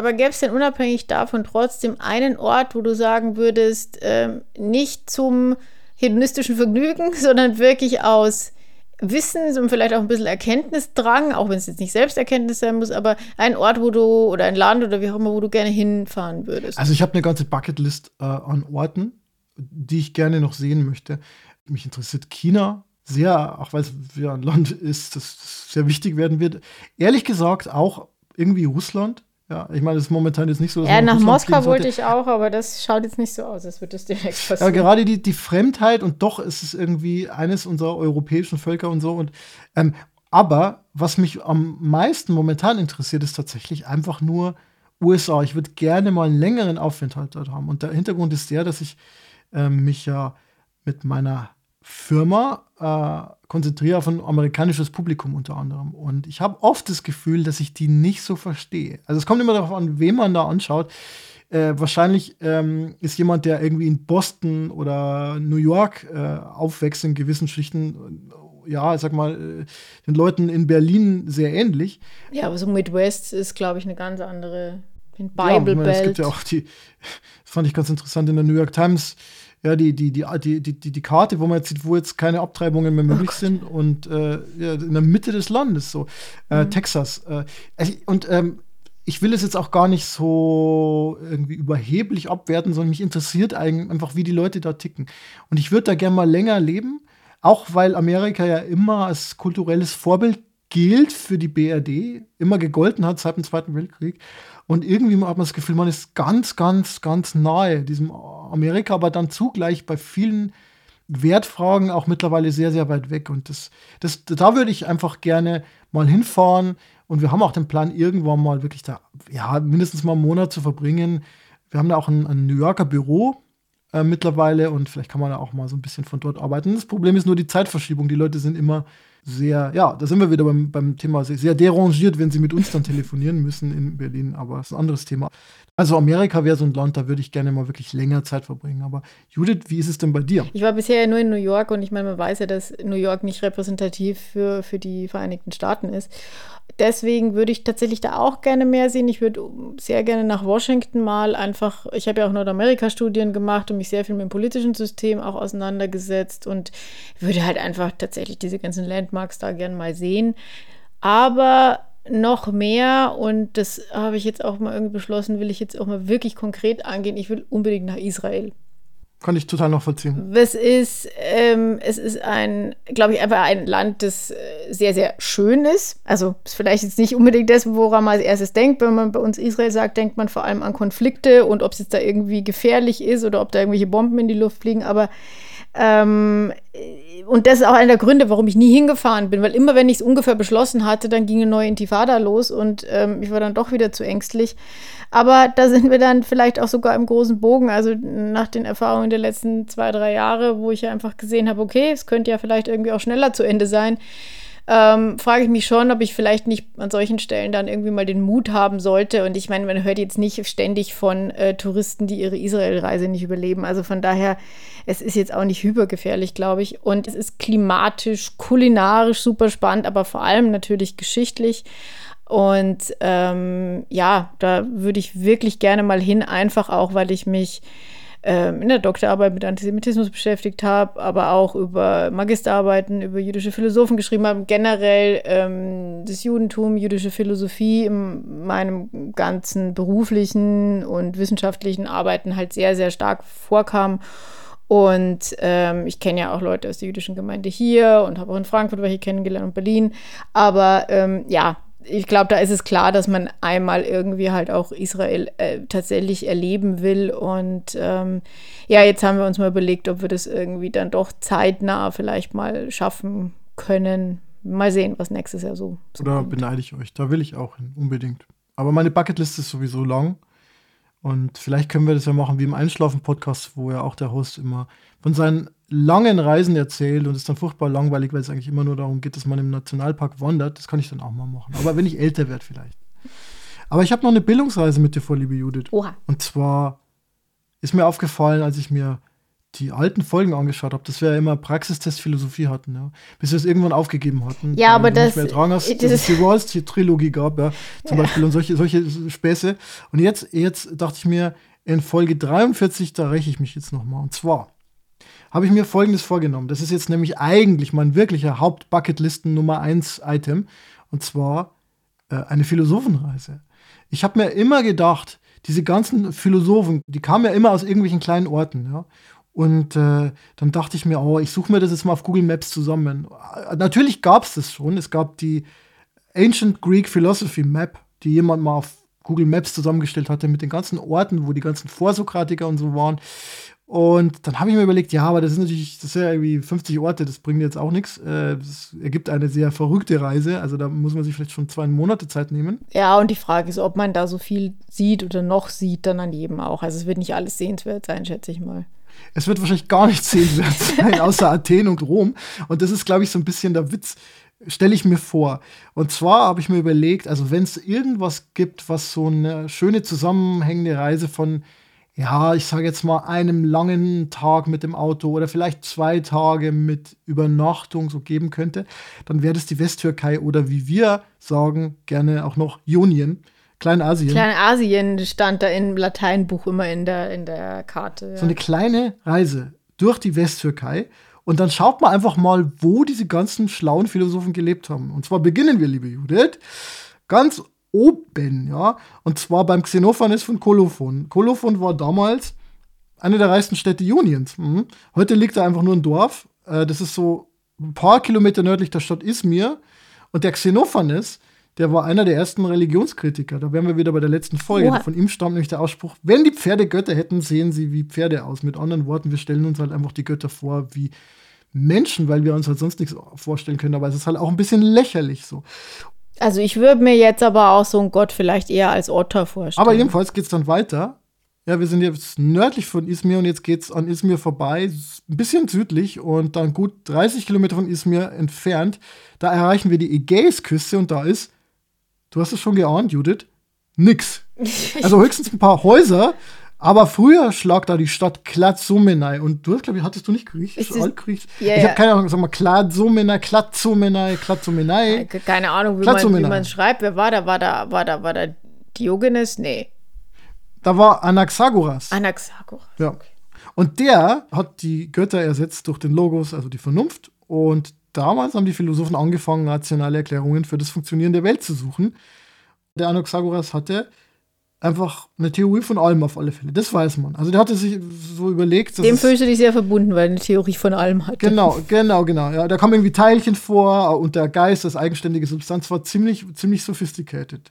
Aber gäbe es denn unabhängig davon trotzdem einen Ort, wo du sagen würdest, ähm, nicht zum hedonistischen Vergnügen, [laughs] sondern wirklich aus Wissens und vielleicht auch ein bisschen Erkenntnisdrang, auch wenn es jetzt nicht Selbsterkenntnis sein muss, aber ein Ort, wo du oder ein Land oder wie auch immer, wo du gerne hinfahren würdest? Also ich habe eine ganze Bucketlist äh, an Orten, die ich gerne noch sehen möchte. Mich interessiert China sehr, auch weil es wieder ein Land ist, das sehr wichtig werden wird. Ehrlich gesagt auch irgendwie Russland. Ja, ich meine, das ist momentan jetzt nicht so. Ja, nach Moskau wollte ich auch, aber das schaut jetzt nicht so aus, als würde das direkt passieren. Ja, gerade die, die Fremdheit und doch ist es irgendwie eines unserer europäischen Völker und so. Und, ähm, aber was mich am meisten momentan interessiert, ist tatsächlich einfach nur USA. Ich würde gerne mal einen längeren Aufenthalt dort haben. Und der Hintergrund ist der, dass ich ähm, mich ja mit meiner Firma äh, konzentriere auf ein amerikanisches Publikum unter anderem. Und ich habe oft das Gefühl, dass ich die nicht so verstehe. Also es kommt immer darauf an, wen man da anschaut. Äh, wahrscheinlich ähm, ist jemand, der irgendwie in Boston oder New York äh, aufwächst in gewissen Schichten, ja, ich sag mal, äh, den Leuten in Berlin sehr ähnlich. Ja, aber so Midwest ist, glaube ich, eine ganz andere. Bible ja, meine, Es gibt ja auch die, [laughs] das fand ich ganz interessant in der New York Times ja, die, die, die, die, die, die Karte, wo man jetzt sieht, wo jetzt keine Abtreibungen mehr möglich oh sind und äh, ja, in der Mitte des Landes, so äh, mhm. Texas. Äh, also, und ähm, ich will es jetzt auch gar nicht so irgendwie überheblich abwerten, sondern mich interessiert einfach, wie die Leute da ticken. Und ich würde da gerne mal länger leben, auch weil Amerika ja immer als kulturelles Vorbild gilt für die BRD, immer gegolten hat seit dem Zweiten Weltkrieg. Und irgendwie hat man das Gefühl, man ist ganz, ganz, ganz nahe diesem Amerika, aber dann zugleich bei vielen Wertfragen auch mittlerweile sehr, sehr weit weg. Und das, das, da würde ich einfach gerne mal hinfahren. Und wir haben auch den Plan, irgendwann mal wirklich da, ja, mindestens mal einen Monat zu verbringen. Wir haben da auch ein, ein New Yorker Büro, äh, mittlerweile und vielleicht kann man da auch mal so ein bisschen von dort arbeiten. Das Problem ist nur die Zeitverschiebung. Die Leute sind immer sehr, ja, da sind wir wieder beim, beim Thema sehr, sehr derangiert, wenn sie mit uns dann telefonieren müssen in Berlin, aber das ist ein anderes Thema. Also Amerika wäre so ein Land, da würde ich gerne mal wirklich länger Zeit verbringen. Aber Judith, wie ist es denn bei dir? Ich war bisher ja nur in New York und ich meine, man weiß ja, dass New York nicht repräsentativ für, für die Vereinigten Staaten ist. Deswegen würde ich tatsächlich da auch gerne mehr sehen. Ich würde sehr gerne nach Washington mal einfach, ich habe ja auch Nordamerika-Studien gemacht und mich sehr viel mit dem politischen System auch auseinandergesetzt und würde halt einfach tatsächlich diese ganzen Landmarks da gerne mal sehen. Aber noch mehr und das habe ich jetzt auch mal irgendwie beschlossen, will ich jetzt auch mal wirklich konkret angehen. Ich will unbedingt nach Israel. Kann ich total noch verziehen. Es ist, ähm, es ist ein, glaube ich, einfach ein Land, das äh, sehr, sehr schön ist. Also ist vielleicht jetzt nicht unbedingt das, woran man als erstes denkt. Wenn man bei uns Israel sagt, denkt man vor allem an Konflikte und ob es jetzt da irgendwie gefährlich ist oder ob da irgendwelche Bomben in die Luft fliegen. Aber ähm, und das ist auch einer der Gründe, warum ich nie hingefahren bin, weil immer, wenn ich es ungefähr beschlossen hatte, dann ging eine neue Intifada los und ähm, ich war dann doch wieder zu ängstlich. Aber da sind wir dann vielleicht auch sogar im großen Bogen, also nach den Erfahrungen der letzten zwei, drei Jahre, wo ich ja einfach gesehen habe, okay, es könnte ja vielleicht irgendwie auch schneller zu Ende sein ähm, frage ich mich schon, ob ich vielleicht nicht an solchen Stellen dann irgendwie mal den Mut haben sollte. Und ich meine, man hört jetzt nicht ständig von äh, Touristen, die ihre Israel-Reise nicht überleben. Also von daher, es ist jetzt auch nicht hypergefährlich, glaube ich. Und es ist klimatisch, kulinarisch super spannend, aber vor allem natürlich geschichtlich. Und ähm, ja, da würde ich wirklich gerne mal hin, einfach auch, weil ich mich ähm, in der Doktorarbeit mit Antisemitismus beschäftigt habe, aber auch über Magisterarbeiten, über jüdische Philosophen geschrieben habe, generell ähm, das Judentum, jüdische Philosophie in meinem ganzen beruflichen und wissenschaftlichen Arbeiten halt sehr, sehr stark vorkam. Und ähm, ich kenne ja auch Leute aus der jüdischen Gemeinde hier und habe auch in Frankfurt welche kennengelernt und Berlin. Aber ähm, ja, ich glaube, da ist es klar, dass man einmal irgendwie halt auch Israel äh, tatsächlich erleben will. Und ähm, ja, jetzt haben wir uns mal überlegt, ob wir das irgendwie dann doch zeitnah vielleicht mal schaffen können. Mal sehen, was nächstes Jahr so. so Oder kommt. beneide ich euch. Da will ich auch hin, unbedingt. Aber meine Bucketliste ist sowieso lang. Und vielleicht können wir das ja machen wie im Einschlafen-Podcast, wo ja auch der Host immer von seinen langen Reisen erzählt und es ist dann furchtbar langweilig, weil es eigentlich immer nur darum geht, dass man im Nationalpark wandert. Das kann ich dann auch mal machen. Aber wenn ich älter werde vielleicht. Aber ich habe noch eine Bildungsreise mit dir vor, liebe Judith. Oha. Und zwar ist mir aufgefallen, als ich mir die alten Folgen angeschaut habe, dass wir ja immer Praxistest Philosophie hatten, ja. Bis wir es irgendwann aufgegeben hatten. Ja, aber das, nicht mehr hast, das [laughs] dass es die Rawls-Trilogie gab, ja, zum ja. Beispiel und solche, solche Späße. Und jetzt, jetzt dachte ich mir, in Folge 43, da räche ich mich jetzt nochmal. Und zwar habe ich mir folgendes vorgenommen. Das ist jetzt nämlich eigentlich mein wirklicher Haupt-Bucketlisten Nummer 1 Item. Und zwar äh, eine Philosophenreise. Ich habe mir immer gedacht, diese ganzen Philosophen, die kamen ja immer aus irgendwelchen kleinen Orten. Ja? Und äh, dann dachte ich mir, oh, ich suche mir das jetzt mal auf Google Maps zusammen. Natürlich gab es das schon. Es gab die Ancient Greek Philosophy Map, die jemand mal auf Google Maps zusammengestellt hatte mit den ganzen Orten, wo die ganzen Vorsokratiker und so waren. Und dann habe ich mir überlegt, ja, aber das ist natürlich, das sind ja irgendwie 50 Orte, das bringt jetzt auch nichts. Äh, das ergibt eine sehr verrückte Reise. Also da muss man sich vielleicht schon zwei Monate Zeit nehmen. Ja, und die Frage ist, ob man da so viel sieht oder noch sieht, dann an jedem auch. Also es wird nicht alles sehenswert sein, schätze ich mal. Es wird wahrscheinlich gar nichts [laughs] sehenswert sein, außer Athen und Rom. Und das ist, glaube ich, so ein bisschen der Witz stelle ich mir vor. Und zwar habe ich mir überlegt, also wenn es irgendwas gibt, was so eine schöne zusammenhängende Reise von ja, ich sage jetzt mal, einem langen Tag mit dem Auto oder vielleicht zwei Tage mit Übernachtung so geben könnte, dann wäre das die Westtürkei oder wie wir sagen, gerne auch noch Ionien. Kleinasien. Kleinasien stand da im Lateinbuch immer in der, in der Karte. Ja. So eine kleine Reise durch die Westtürkei. Und dann schaut man einfach mal, wo diese ganzen schlauen Philosophen gelebt haben. Und zwar beginnen wir, liebe Judith, ganz oben, ja. Und zwar beim Xenophanes von Kolophon. Kolophon war damals eine der reichsten Städte Ioniens. Mhm. Heute liegt da einfach nur ein Dorf. Äh, das ist so ein paar Kilometer nördlich der Stadt Izmir. Und der Xenophanes, der war einer der ersten Religionskritiker. Da wären wir wieder bei der letzten Folge. What? Von ihm stammt nämlich der Ausspruch, wenn die Pferde Götter hätten, sehen sie wie Pferde aus. Mit anderen Worten, wir stellen uns halt einfach die Götter vor wie Menschen, weil wir uns halt sonst nichts vorstellen können. Aber es ist halt auch ein bisschen lächerlich so. Also ich würde mir jetzt aber auch so einen Gott vielleicht eher als Otter vorstellen. Aber jedenfalls geht es dann weiter. Ja, wir sind jetzt nördlich von Izmir und jetzt geht es an Izmir vorbei, ein bisschen südlich und dann gut 30 Kilometer von Izmir entfernt. Da erreichen wir die Ägäisküste und da ist, du hast es schon geahnt, Judith, nix. [laughs] Also höchstens ein paar Häuser, aber früher schlag da die Stadt Klatsumenai und du hast, glaube ich, hattest du nicht Griechisch, Altgriechisch? Ja, ich habe keine Ahnung, sag mal Klatsumenai, Klatsumenai, Klatsumenai. Keine Ahnung, wie man es schreibt. Wer war da? War da, war da, war da Diogenes? Nee. Da war Anaxagoras. Anaxagoras. Ja. Und der hat die Götter ersetzt durch den Logos, also die Vernunft. Und damals haben die Philosophen angefangen, rationale Erklärungen für das Funktionieren der Welt zu suchen. Der Anaxagoras hatte einfach eine Theorie von allem auf alle Fälle. Das weiß man. Also der hatte sich so überlegt. Dem du dich sehr verbunden, weil er eine Theorie von allem hatte. Genau, [laughs] genau, genau. Ja, da kommen irgendwie Teilchen vor und der Geist als eigenständige Substanz war ziemlich, ziemlich sophisticated.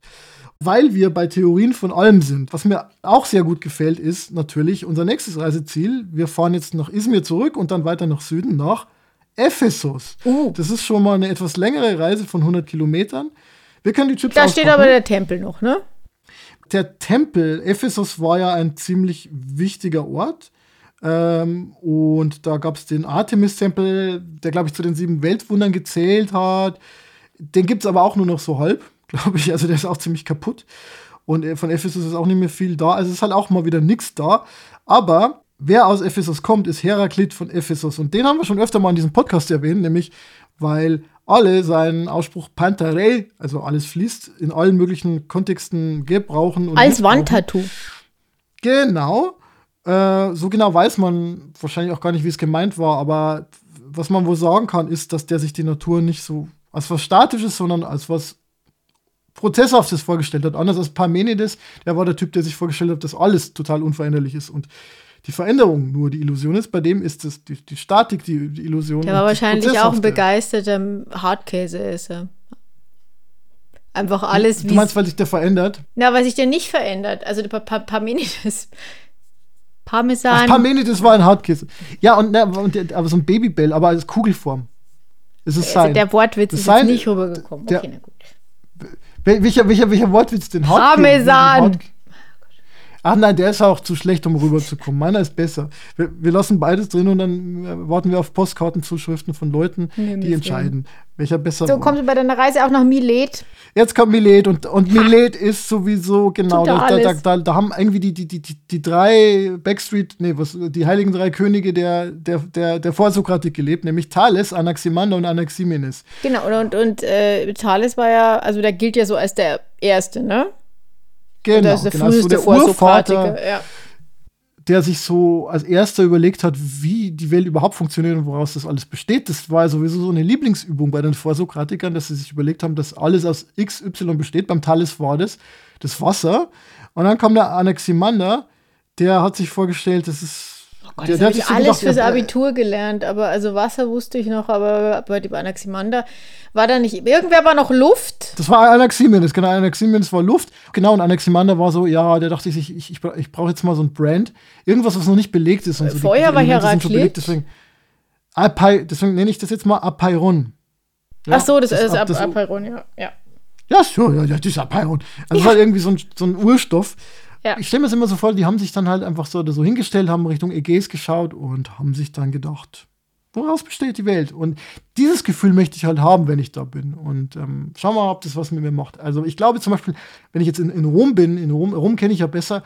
Weil wir bei Theorien von allem sind. Was mir auch sehr gut gefällt, ist natürlich unser nächstes Reiseziel. Wir fahren jetzt nach Izmir zurück und dann weiter nach Süden nach Ephesus. Uh. Das ist schon mal eine etwas längere Reise von 100 Kilometern. Wir können die Chips Da steht auspacken. aber der Tempel noch, ne? Der Tempel, Ephesus war ja ein ziemlich wichtiger Ort. Ähm, und da gab es den Artemis-Tempel, der, glaube ich, zu den sieben Weltwundern gezählt hat. Den gibt es aber auch nur noch so halb, [laughs] glaube ich. Also der ist auch ziemlich kaputt. Und äh, von Ephesus ist auch nicht mehr viel da. Also es ist halt auch mal wieder nichts da. Aber wer aus Ephesus kommt, ist Heraklit von Ephesus. Und den haben wir schon öfter mal in diesem Podcast erwähnt, nämlich weil alle seinen Ausspruch Pantarei, also alles fließt, in allen möglichen Kontexten gebrauchen. Und Als. Wandtattoo. Genau. Äh, so genau weiß man wahrscheinlich auch gar nicht, wie es gemeint war, aber was man wohl sagen kann, ist, dass der sich die Natur nicht so als was Statisches, sondern als was Prozesshaftes vorgestellt hat. Anders als Parmenides, der war der Typ, der sich vorgestellt hat, dass alles total unveränderlich ist und die Veränderung nur die Illusion ist. Bei dem ist es die, die Statik, die, die Illusion. Der war wahrscheinlich auch ein begeisterter Hartkäseesser. Einfach alles Du wie. meinst, weil sich der verändert? Na, weil sich der nicht verändert. Also der Pa- Pa- Parmenides. [laughs] Ach, Parmesan. Parmenides war ein Hartkäse. Ja, und, ne, und aber so ein Babybell, aber als Kugelform. Es ist also sein. der Wortwitz ist sein- jetzt nicht rübergekommen. der- Okay, na gut. Wel- welcher, welcher, welcher Wortwitz denn? Hartkäse? Parmesan. Hart- Ach nein, der ist auch zu schlecht, um rüberzukommen. Meiner ist besser. Wir, wir lassen beides drin und dann äh, warten wir auf Postkartenzuschriften von Leuten, Nee, die entscheiden, welcher besser So, war. kommst du bei deiner Reise auch nach Milet? Jetzt kommt Milet und, und Milet ist sowieso, genau, da, da da, da, haben irgendwie die, die, die, die, die drei Backstreet, nee, was, die heiligen drei Könige der, der, der, der Vorsokratik gelebt, nämlich Thales, Anaximander und Anaximenes. Genau, und, und, und äh, Thales war ja, also der gilt ja so als der Erste, ne? Genau, der ist der genau, das ist so früheste der Urvater. Ja. der sich so als erster überlegt hat, wie die Welt überhaupt funktioniert und woraus das alles besteht. Das war sowieso so eine Lieblingsübung bei den Vorsokratikern, dass sie sich überlegt haben, dass alles aus XY besteht. Beim Thales war das das Wasser. Und dann kam der Anaximander, der hat sich vorgestellt, das ist. Gott, das habe ich alles gedacht, fürs ja, Abitur gelernt, aber also Wasser wusste ich noch, aber bei dem Anaximander war da nicht, irgendwer war noch Luft. Das war Anaximenes, genau, Anaximenes war Luft. Genau, und Anaximander war so, ja, der dachte sich, ich, ich, ich brauche jetzt mal so ein Brand. Irgendwas, was noch nicht belegt ist. Und so. Die- Vorher die war sind schon Heraklit. Deswegen, deswegen nenne ich das jetzt mal Apeiron. Ja, Ach so, das, ist ab- das- Apeiron, ja. ja. Ja, so, ja, ja, das ist Apeiron. Also das war irgendwie so ein, so ein Urstoff. Ja. Ich stelle mir das immer so vor, die haben sich dann halt einfach so, so hingestellt, haben Richtung Ägäis geschaut und haben sich dann gedacht, woraus besteht die Welt? Und dieses Gefühl möchte ich halt haben, wenn ich da bin. Und ähm, schau mal, ob das was mit mir macht. Also ich glaube zum Beispiel, wenn ich jetzt in, in Rom bin, in Rom, Rom kenne ich ja besser,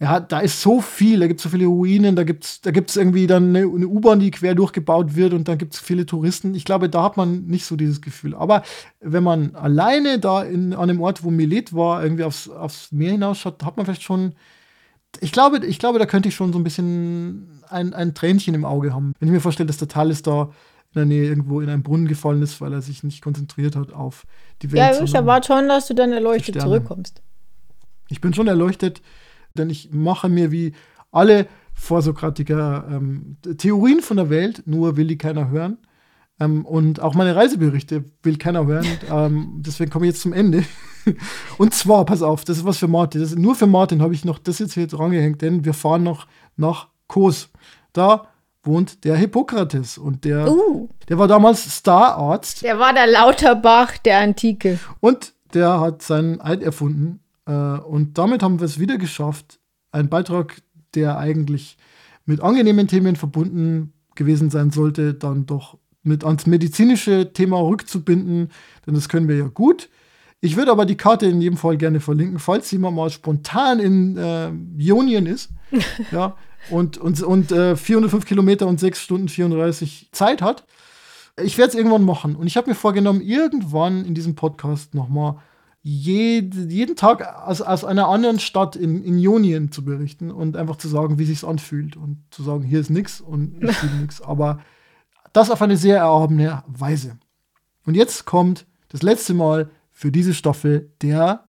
ja, da ist so viel, da gibt es so viele Ruinen, da gibt es da gibt's irgendwie dann eine, eine U-Bahn, die quer durchgebaut wird und dann gibt es viele Touristen. Ich glaube, da hat man nicht so dieses Gefühl. Aber wenn man alleine da in, an dem Ort, wo Milet war, irgendwie aufs, aufs Meer hinausschaut, hat man vielleicht schon. Ich glaube, ich glaube, da könnte ich schon so ein bisschen ein, ein Tränchen im Auge haben. Wenn ich mir vorstelle, dass der Thales da in der Nähe irgendwo in einen Brunnen gefallen ist, weil er sich nicht konzentriert hat auf die Welt. Ja, ich erwarte schon, dass du dann erleuchtet zurückkommst. ich bin schon erleuchtet, denn ich mache mir wie alle Vorsokratiker ähm, Theorien von der Welt, nur will die keiner hören. Ähm, und auch meine Reiseberichte will keiner hören. [laughs] ähm, deswegen komme ich jetzt zum Ende. [laughs] und zwar, pass auf, das ist was für Martin. Das ist, nur für Martin habe ich noch das jetzt hier drangehängt, denn wir fahren noch nach Kos. Da wohnt der Hippokrates und der, Uh, der war damals Stararzt der war der Lauterbach der Antike. und der hat seinen Eid erfunden. Äh, und damit haben wir es wieder geschafft, ein Beitrag, der eigentlich mit angenehmen Themen verbunden gewesen sein sollte, dann doch mit ans medizinische Thema rückzubinden, denn das können wir ja gut. Ich würde aber die Karte in jedem Fall gerne verlinken, falls jemand mal spontan in äh, Ionien ist [laughs] ja, und, und, und äh, 405 Kilometer und 6 Stunden 34 Zeit hat. Ich werde es irgendwann machen. Und ich habe mir vorgenommen, irgendwann in diesem Podcast nochmal jed, jeden Tag aus, aus einer anderen Stadt in, in Ionien zu berichten und einfach zu sagen, wie sich anfühlt und zu sagen, hier ist nichts und ich fühle [laughs] nichts. Aber das auf eine sehr erhabene Weise. Und jetzt kommt das letzte Mal für diese Staffel der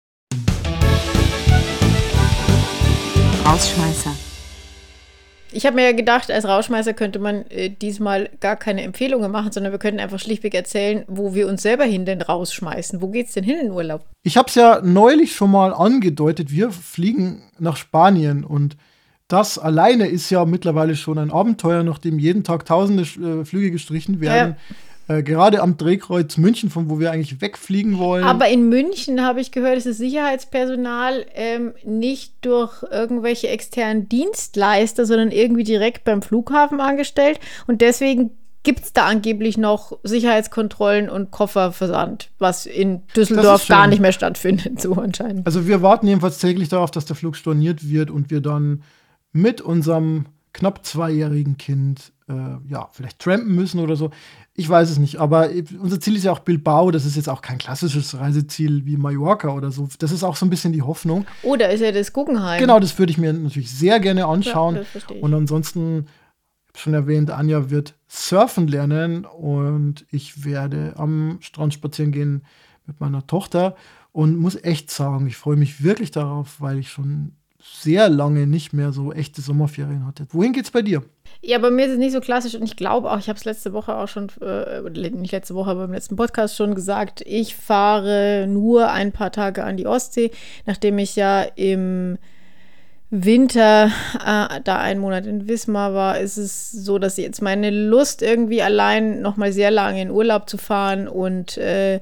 Rausschmeißer. Ich habe mir ja gedacht, als Rauschmeißer könnte man äh, diesmal gar keine Empfehlungen machen, sondern wir könnten einfach schlichtweg erzählen, wo wir uns selber hin denn rausschmeißen. Wo geht's denn hin in Urlaub? Ich habe es ja neulich schon mal angedeutet. Wir fliegen nach Spanien und das alleine ist ja mittlerweile schon ein Abenteuer, nachdem jeden Tag tausende äh, Flüge gestrichen werden. Ja. Äh, gerade am Drehkreuz München, von wo wir eigentlich wegfliegen wollen. Aber in München habe ich gehört, ist das Sicherheitspersonal ähm, nicht durch irgendwelche externen Dienstleister, sondern irgendwie direkt beim Flughafen angestellt. Und deswegen gibt es da angeblich noch Sicherheitskontrollen und Kofferversand, was in Düsseldorf gar nicht mehr stattfindet, so anscheinend. Also wir warten jedenfalls täglich darauf, dass der Flug storniert wird und wir dann mit unserem knapp zweijährigen Kind äh, ja, vielleicht trampen müssen oder so. Ich weiß es nicht, aber unser Ziel ist ja auch Bilbao. Das ist jetzt auch kein klassisches Reiseziel wie Mallorca oder so. Das ist auch so ein bisschen die Hoffnung. Oh, da ist ja das Guggenheim. Genau, das würde ich mir natürlich sehr gerne anschauen. Ja, und ansonsten, ich habe schon erwähnt, Anja wird surfen lernen und ich werde am Strand spazieren gehen mit meiner Tochter und muss echt sagen, ich freue mich wirklich darauf, weil ich schon sehr lange nicht mehr so echte Sommerferien hatte. Wohin geht's bei dir? Ja, bei mir ist es nicht so klassisch und ich glaube auch, ich habe es letzte Woche auch schon, äh, nicht letzte Woche, aber im letzten Podcast schon gesagt, ich fahre nur ein paar Tage an die Ostsee, nachdem ich ja im Winter äh, da einen Monat in Wismar war, ist es so, dass jetzt meine Lust irgendwie allein noch mal sehr lange in Urlaub zu fahren und äh,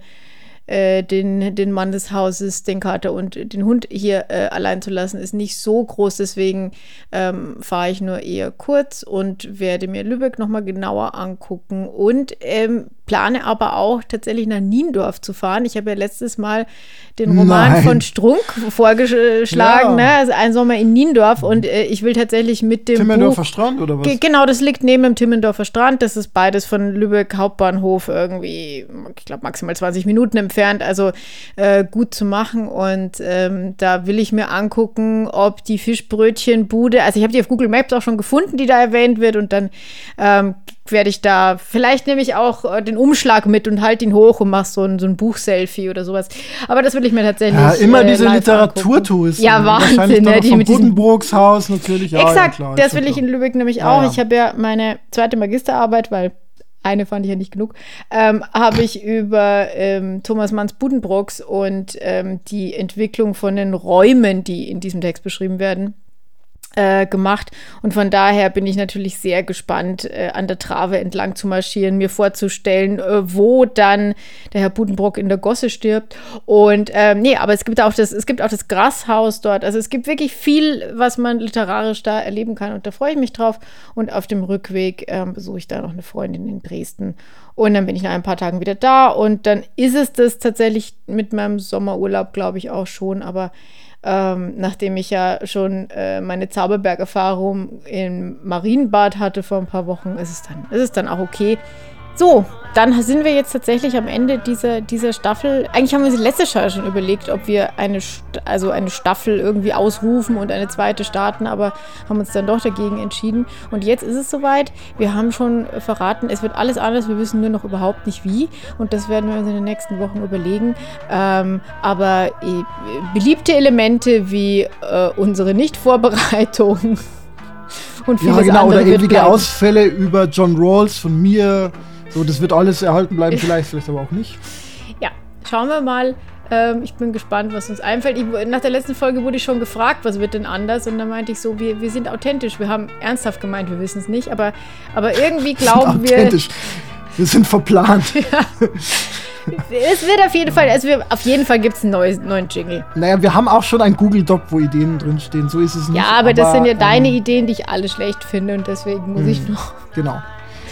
äh, den, den Mann des Hauses, den Kater und den Hund hier äh, allein zu lassen, ist nicht so groß. Deswegen ähm, fahre ich nur eher kurz und werde mir Lübeck nochmal genauer angucken und ähm, plane aber auch tatsächlich nach Niendorf zu fahren. Ich habe ja letztes Mal den Roman Nein. von Strunk vorgeschlagen, ja. ne? also ein Sommer in Niendorf und äh, ich will tatsächlich mit dem Timmendorfer Buch, Strand oder was? Genau, das liegt neben dem Timmendorfer Strand. Das ist beides von Lübeck Hauptbahnhof irgendwie, ich glaube maximal 20 Minuten entfernt, also äh, gut zu machen und ähm, da will ich mir angucken, ob die Fischbrötchenbude, also ich habe die auf Google Maps auch schon gefunden, die da erwähnt wird und dann ähm, werde ich da, vielleicht nehme ich auch äh, den Umschlag mit und halte ihn hoch und mache so ein, so ein Buchselfie oder sowas. Aber das will ich mir tatsächlich. Ja, immer äh, diese Literaturtours. Ja, Wahnsinn. Ne? Die mit Buddenbrooks Haus natürlich. Exakt, ja, das will ich in Lübeck nämlich auch. Ja, ich habe ja meine zweite Magisterarbeit, weil eine fand ich ja nicht genug, ähm, habe ich über ähm, Thomas Manns Buddenbrooks und ähm, die Entwicklung von den Räumen, die in diesem Text beschrieben werden, äh, gemacht. Und von daher bin ich natürlich sehr gespannt, äh, an der Trave entlang zu marschieren, mir vorzustellen, äh, wo dann der Herr Budenbrock in der Gosse stirbt. Und ähm, nee, aber es gibt auch das, es gibt auch das Grashaus dort. Also es gibt wirklich viel, was man literarisch da erleben kann. Und da freue ich mich drauf. Und auf dem Rückweg ähm, besuche ich da noch eine Freundin in Dresden. Und dann bin ich nach ein paar Tagen wieder da. Und dann ist es das tatsächlich mit meinem Sommerurlaub, glaube ich, auch schon. Aber ähm, nachdem ich ja schon äh, meine Zauberberg-Erfahrung im Marienbad hatte vor ein paar Wochen, ist es dann, ist es dann auch okay. So, dann sind wir jetzt tatsächlich am Ende dieser, dieser Staffel. Eigentlich haben wir uns letzte Jahr schon überlegt, ob wir eine, also eine Staffel irgendwie ausrufen und eine zweite starten, aber haben uns dann doch dagegen entschieden. Und jetzt ist es soweit. Wir haben schon verraten, es wird alles anders. Wir wissen nur noch überhaupt nicht wie. Und das werden wir uns in den nächsten Wochen überlegen. Ähm, aber äh, beliebte Elemente wie äh, unsere Nichtvorbereitung [laughs] und vieles ja, genau, andere. Oder ewige Ausfälle über John Rawls von mir so, das wird alles erhalten bleiben, [laughs] vielleicht, vielleicht aber auch nicht. Ja, schauen wir mal. Ähm, ich bin gespannt, was uns einfällt. Ich, nach der letzten Folge wurde ich schon gefragt, was wird denn anders? Und dann meinte ich so, wir, wir sind authentisch. Wir haben ernsthaft gemeint, wir wissen es nicht, aber, aber irgendwie glauben wir. Authentisch. Wir sind verplant. [laughs] ja. es wird auf jeden Fall, also wir, auf jeden Fall gibt es einen neuen, neuen Jingle. Naja, wir haben auch schon ein Google Doc, wo Ideen drinstehen. So ist es nicht. Ja, aber, aber das sind ja ähm, deine Ideen, die ich alle schlecht finde und deswegen muss ich hm, noch. Genau.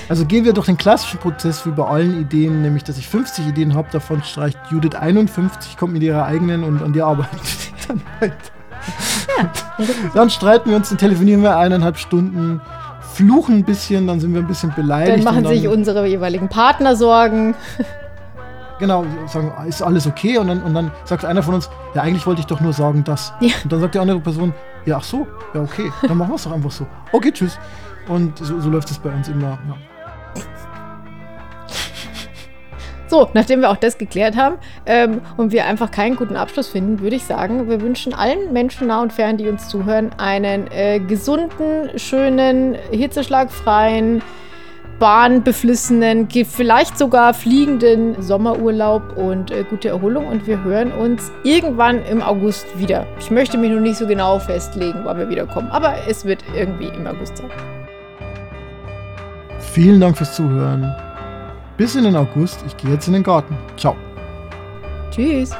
Also gehen wir durch den klassischen Prozess wie bei allen Ideen, nämlich dass ich 50 Ideen habe, davon streicht Judith 51, kommt mit ihrer eigenen und an die arbeitet dann weiter. Ja. [laughs] dann streiten wir uns, dann telefonieren wir eineinhalb Stunden, fluchen ein bisschen, dann sind wir ein bisschen beleidigt. Dann machen dann, sich unsere jeweiligen Partner Sorgen. [laughs] Genau, sagen, ist alles okay? Und dann, und dann sagt einer von uns, ja, eigentlich wollte ich doch nur sagen, das. [laughs] Ja. Und dann sagt die andere Person, ja, ach so, ja, okay, dann machen wir es doch einfach so. Okay, tschüss. Und so, so läuft es bei uns immer. Ja. So, nachdem wir auch das geklärt haben ähm, und wir einfach keinen guten Abschluss finden, würde ich sagen, wir wünschen allen Menschen nah und fern, die uns zuhören, einen äh, gesunden, schönen, hitzeschlagfreien, bahnbeflissenen, vielleicht sogar fliegenden Sommerurlaub und äh, gute Erholung. Und wir hören uns irgendwann im August wieder. Ich möchte mich noch nicht so genau festlegen, wann wir wiederkommen, aber es wird irgendwie im August sein. Vielen Dank fürs Zuhören. Bis in den August. Ich gehe jetzt in den Garten. Ciao. Tschüss.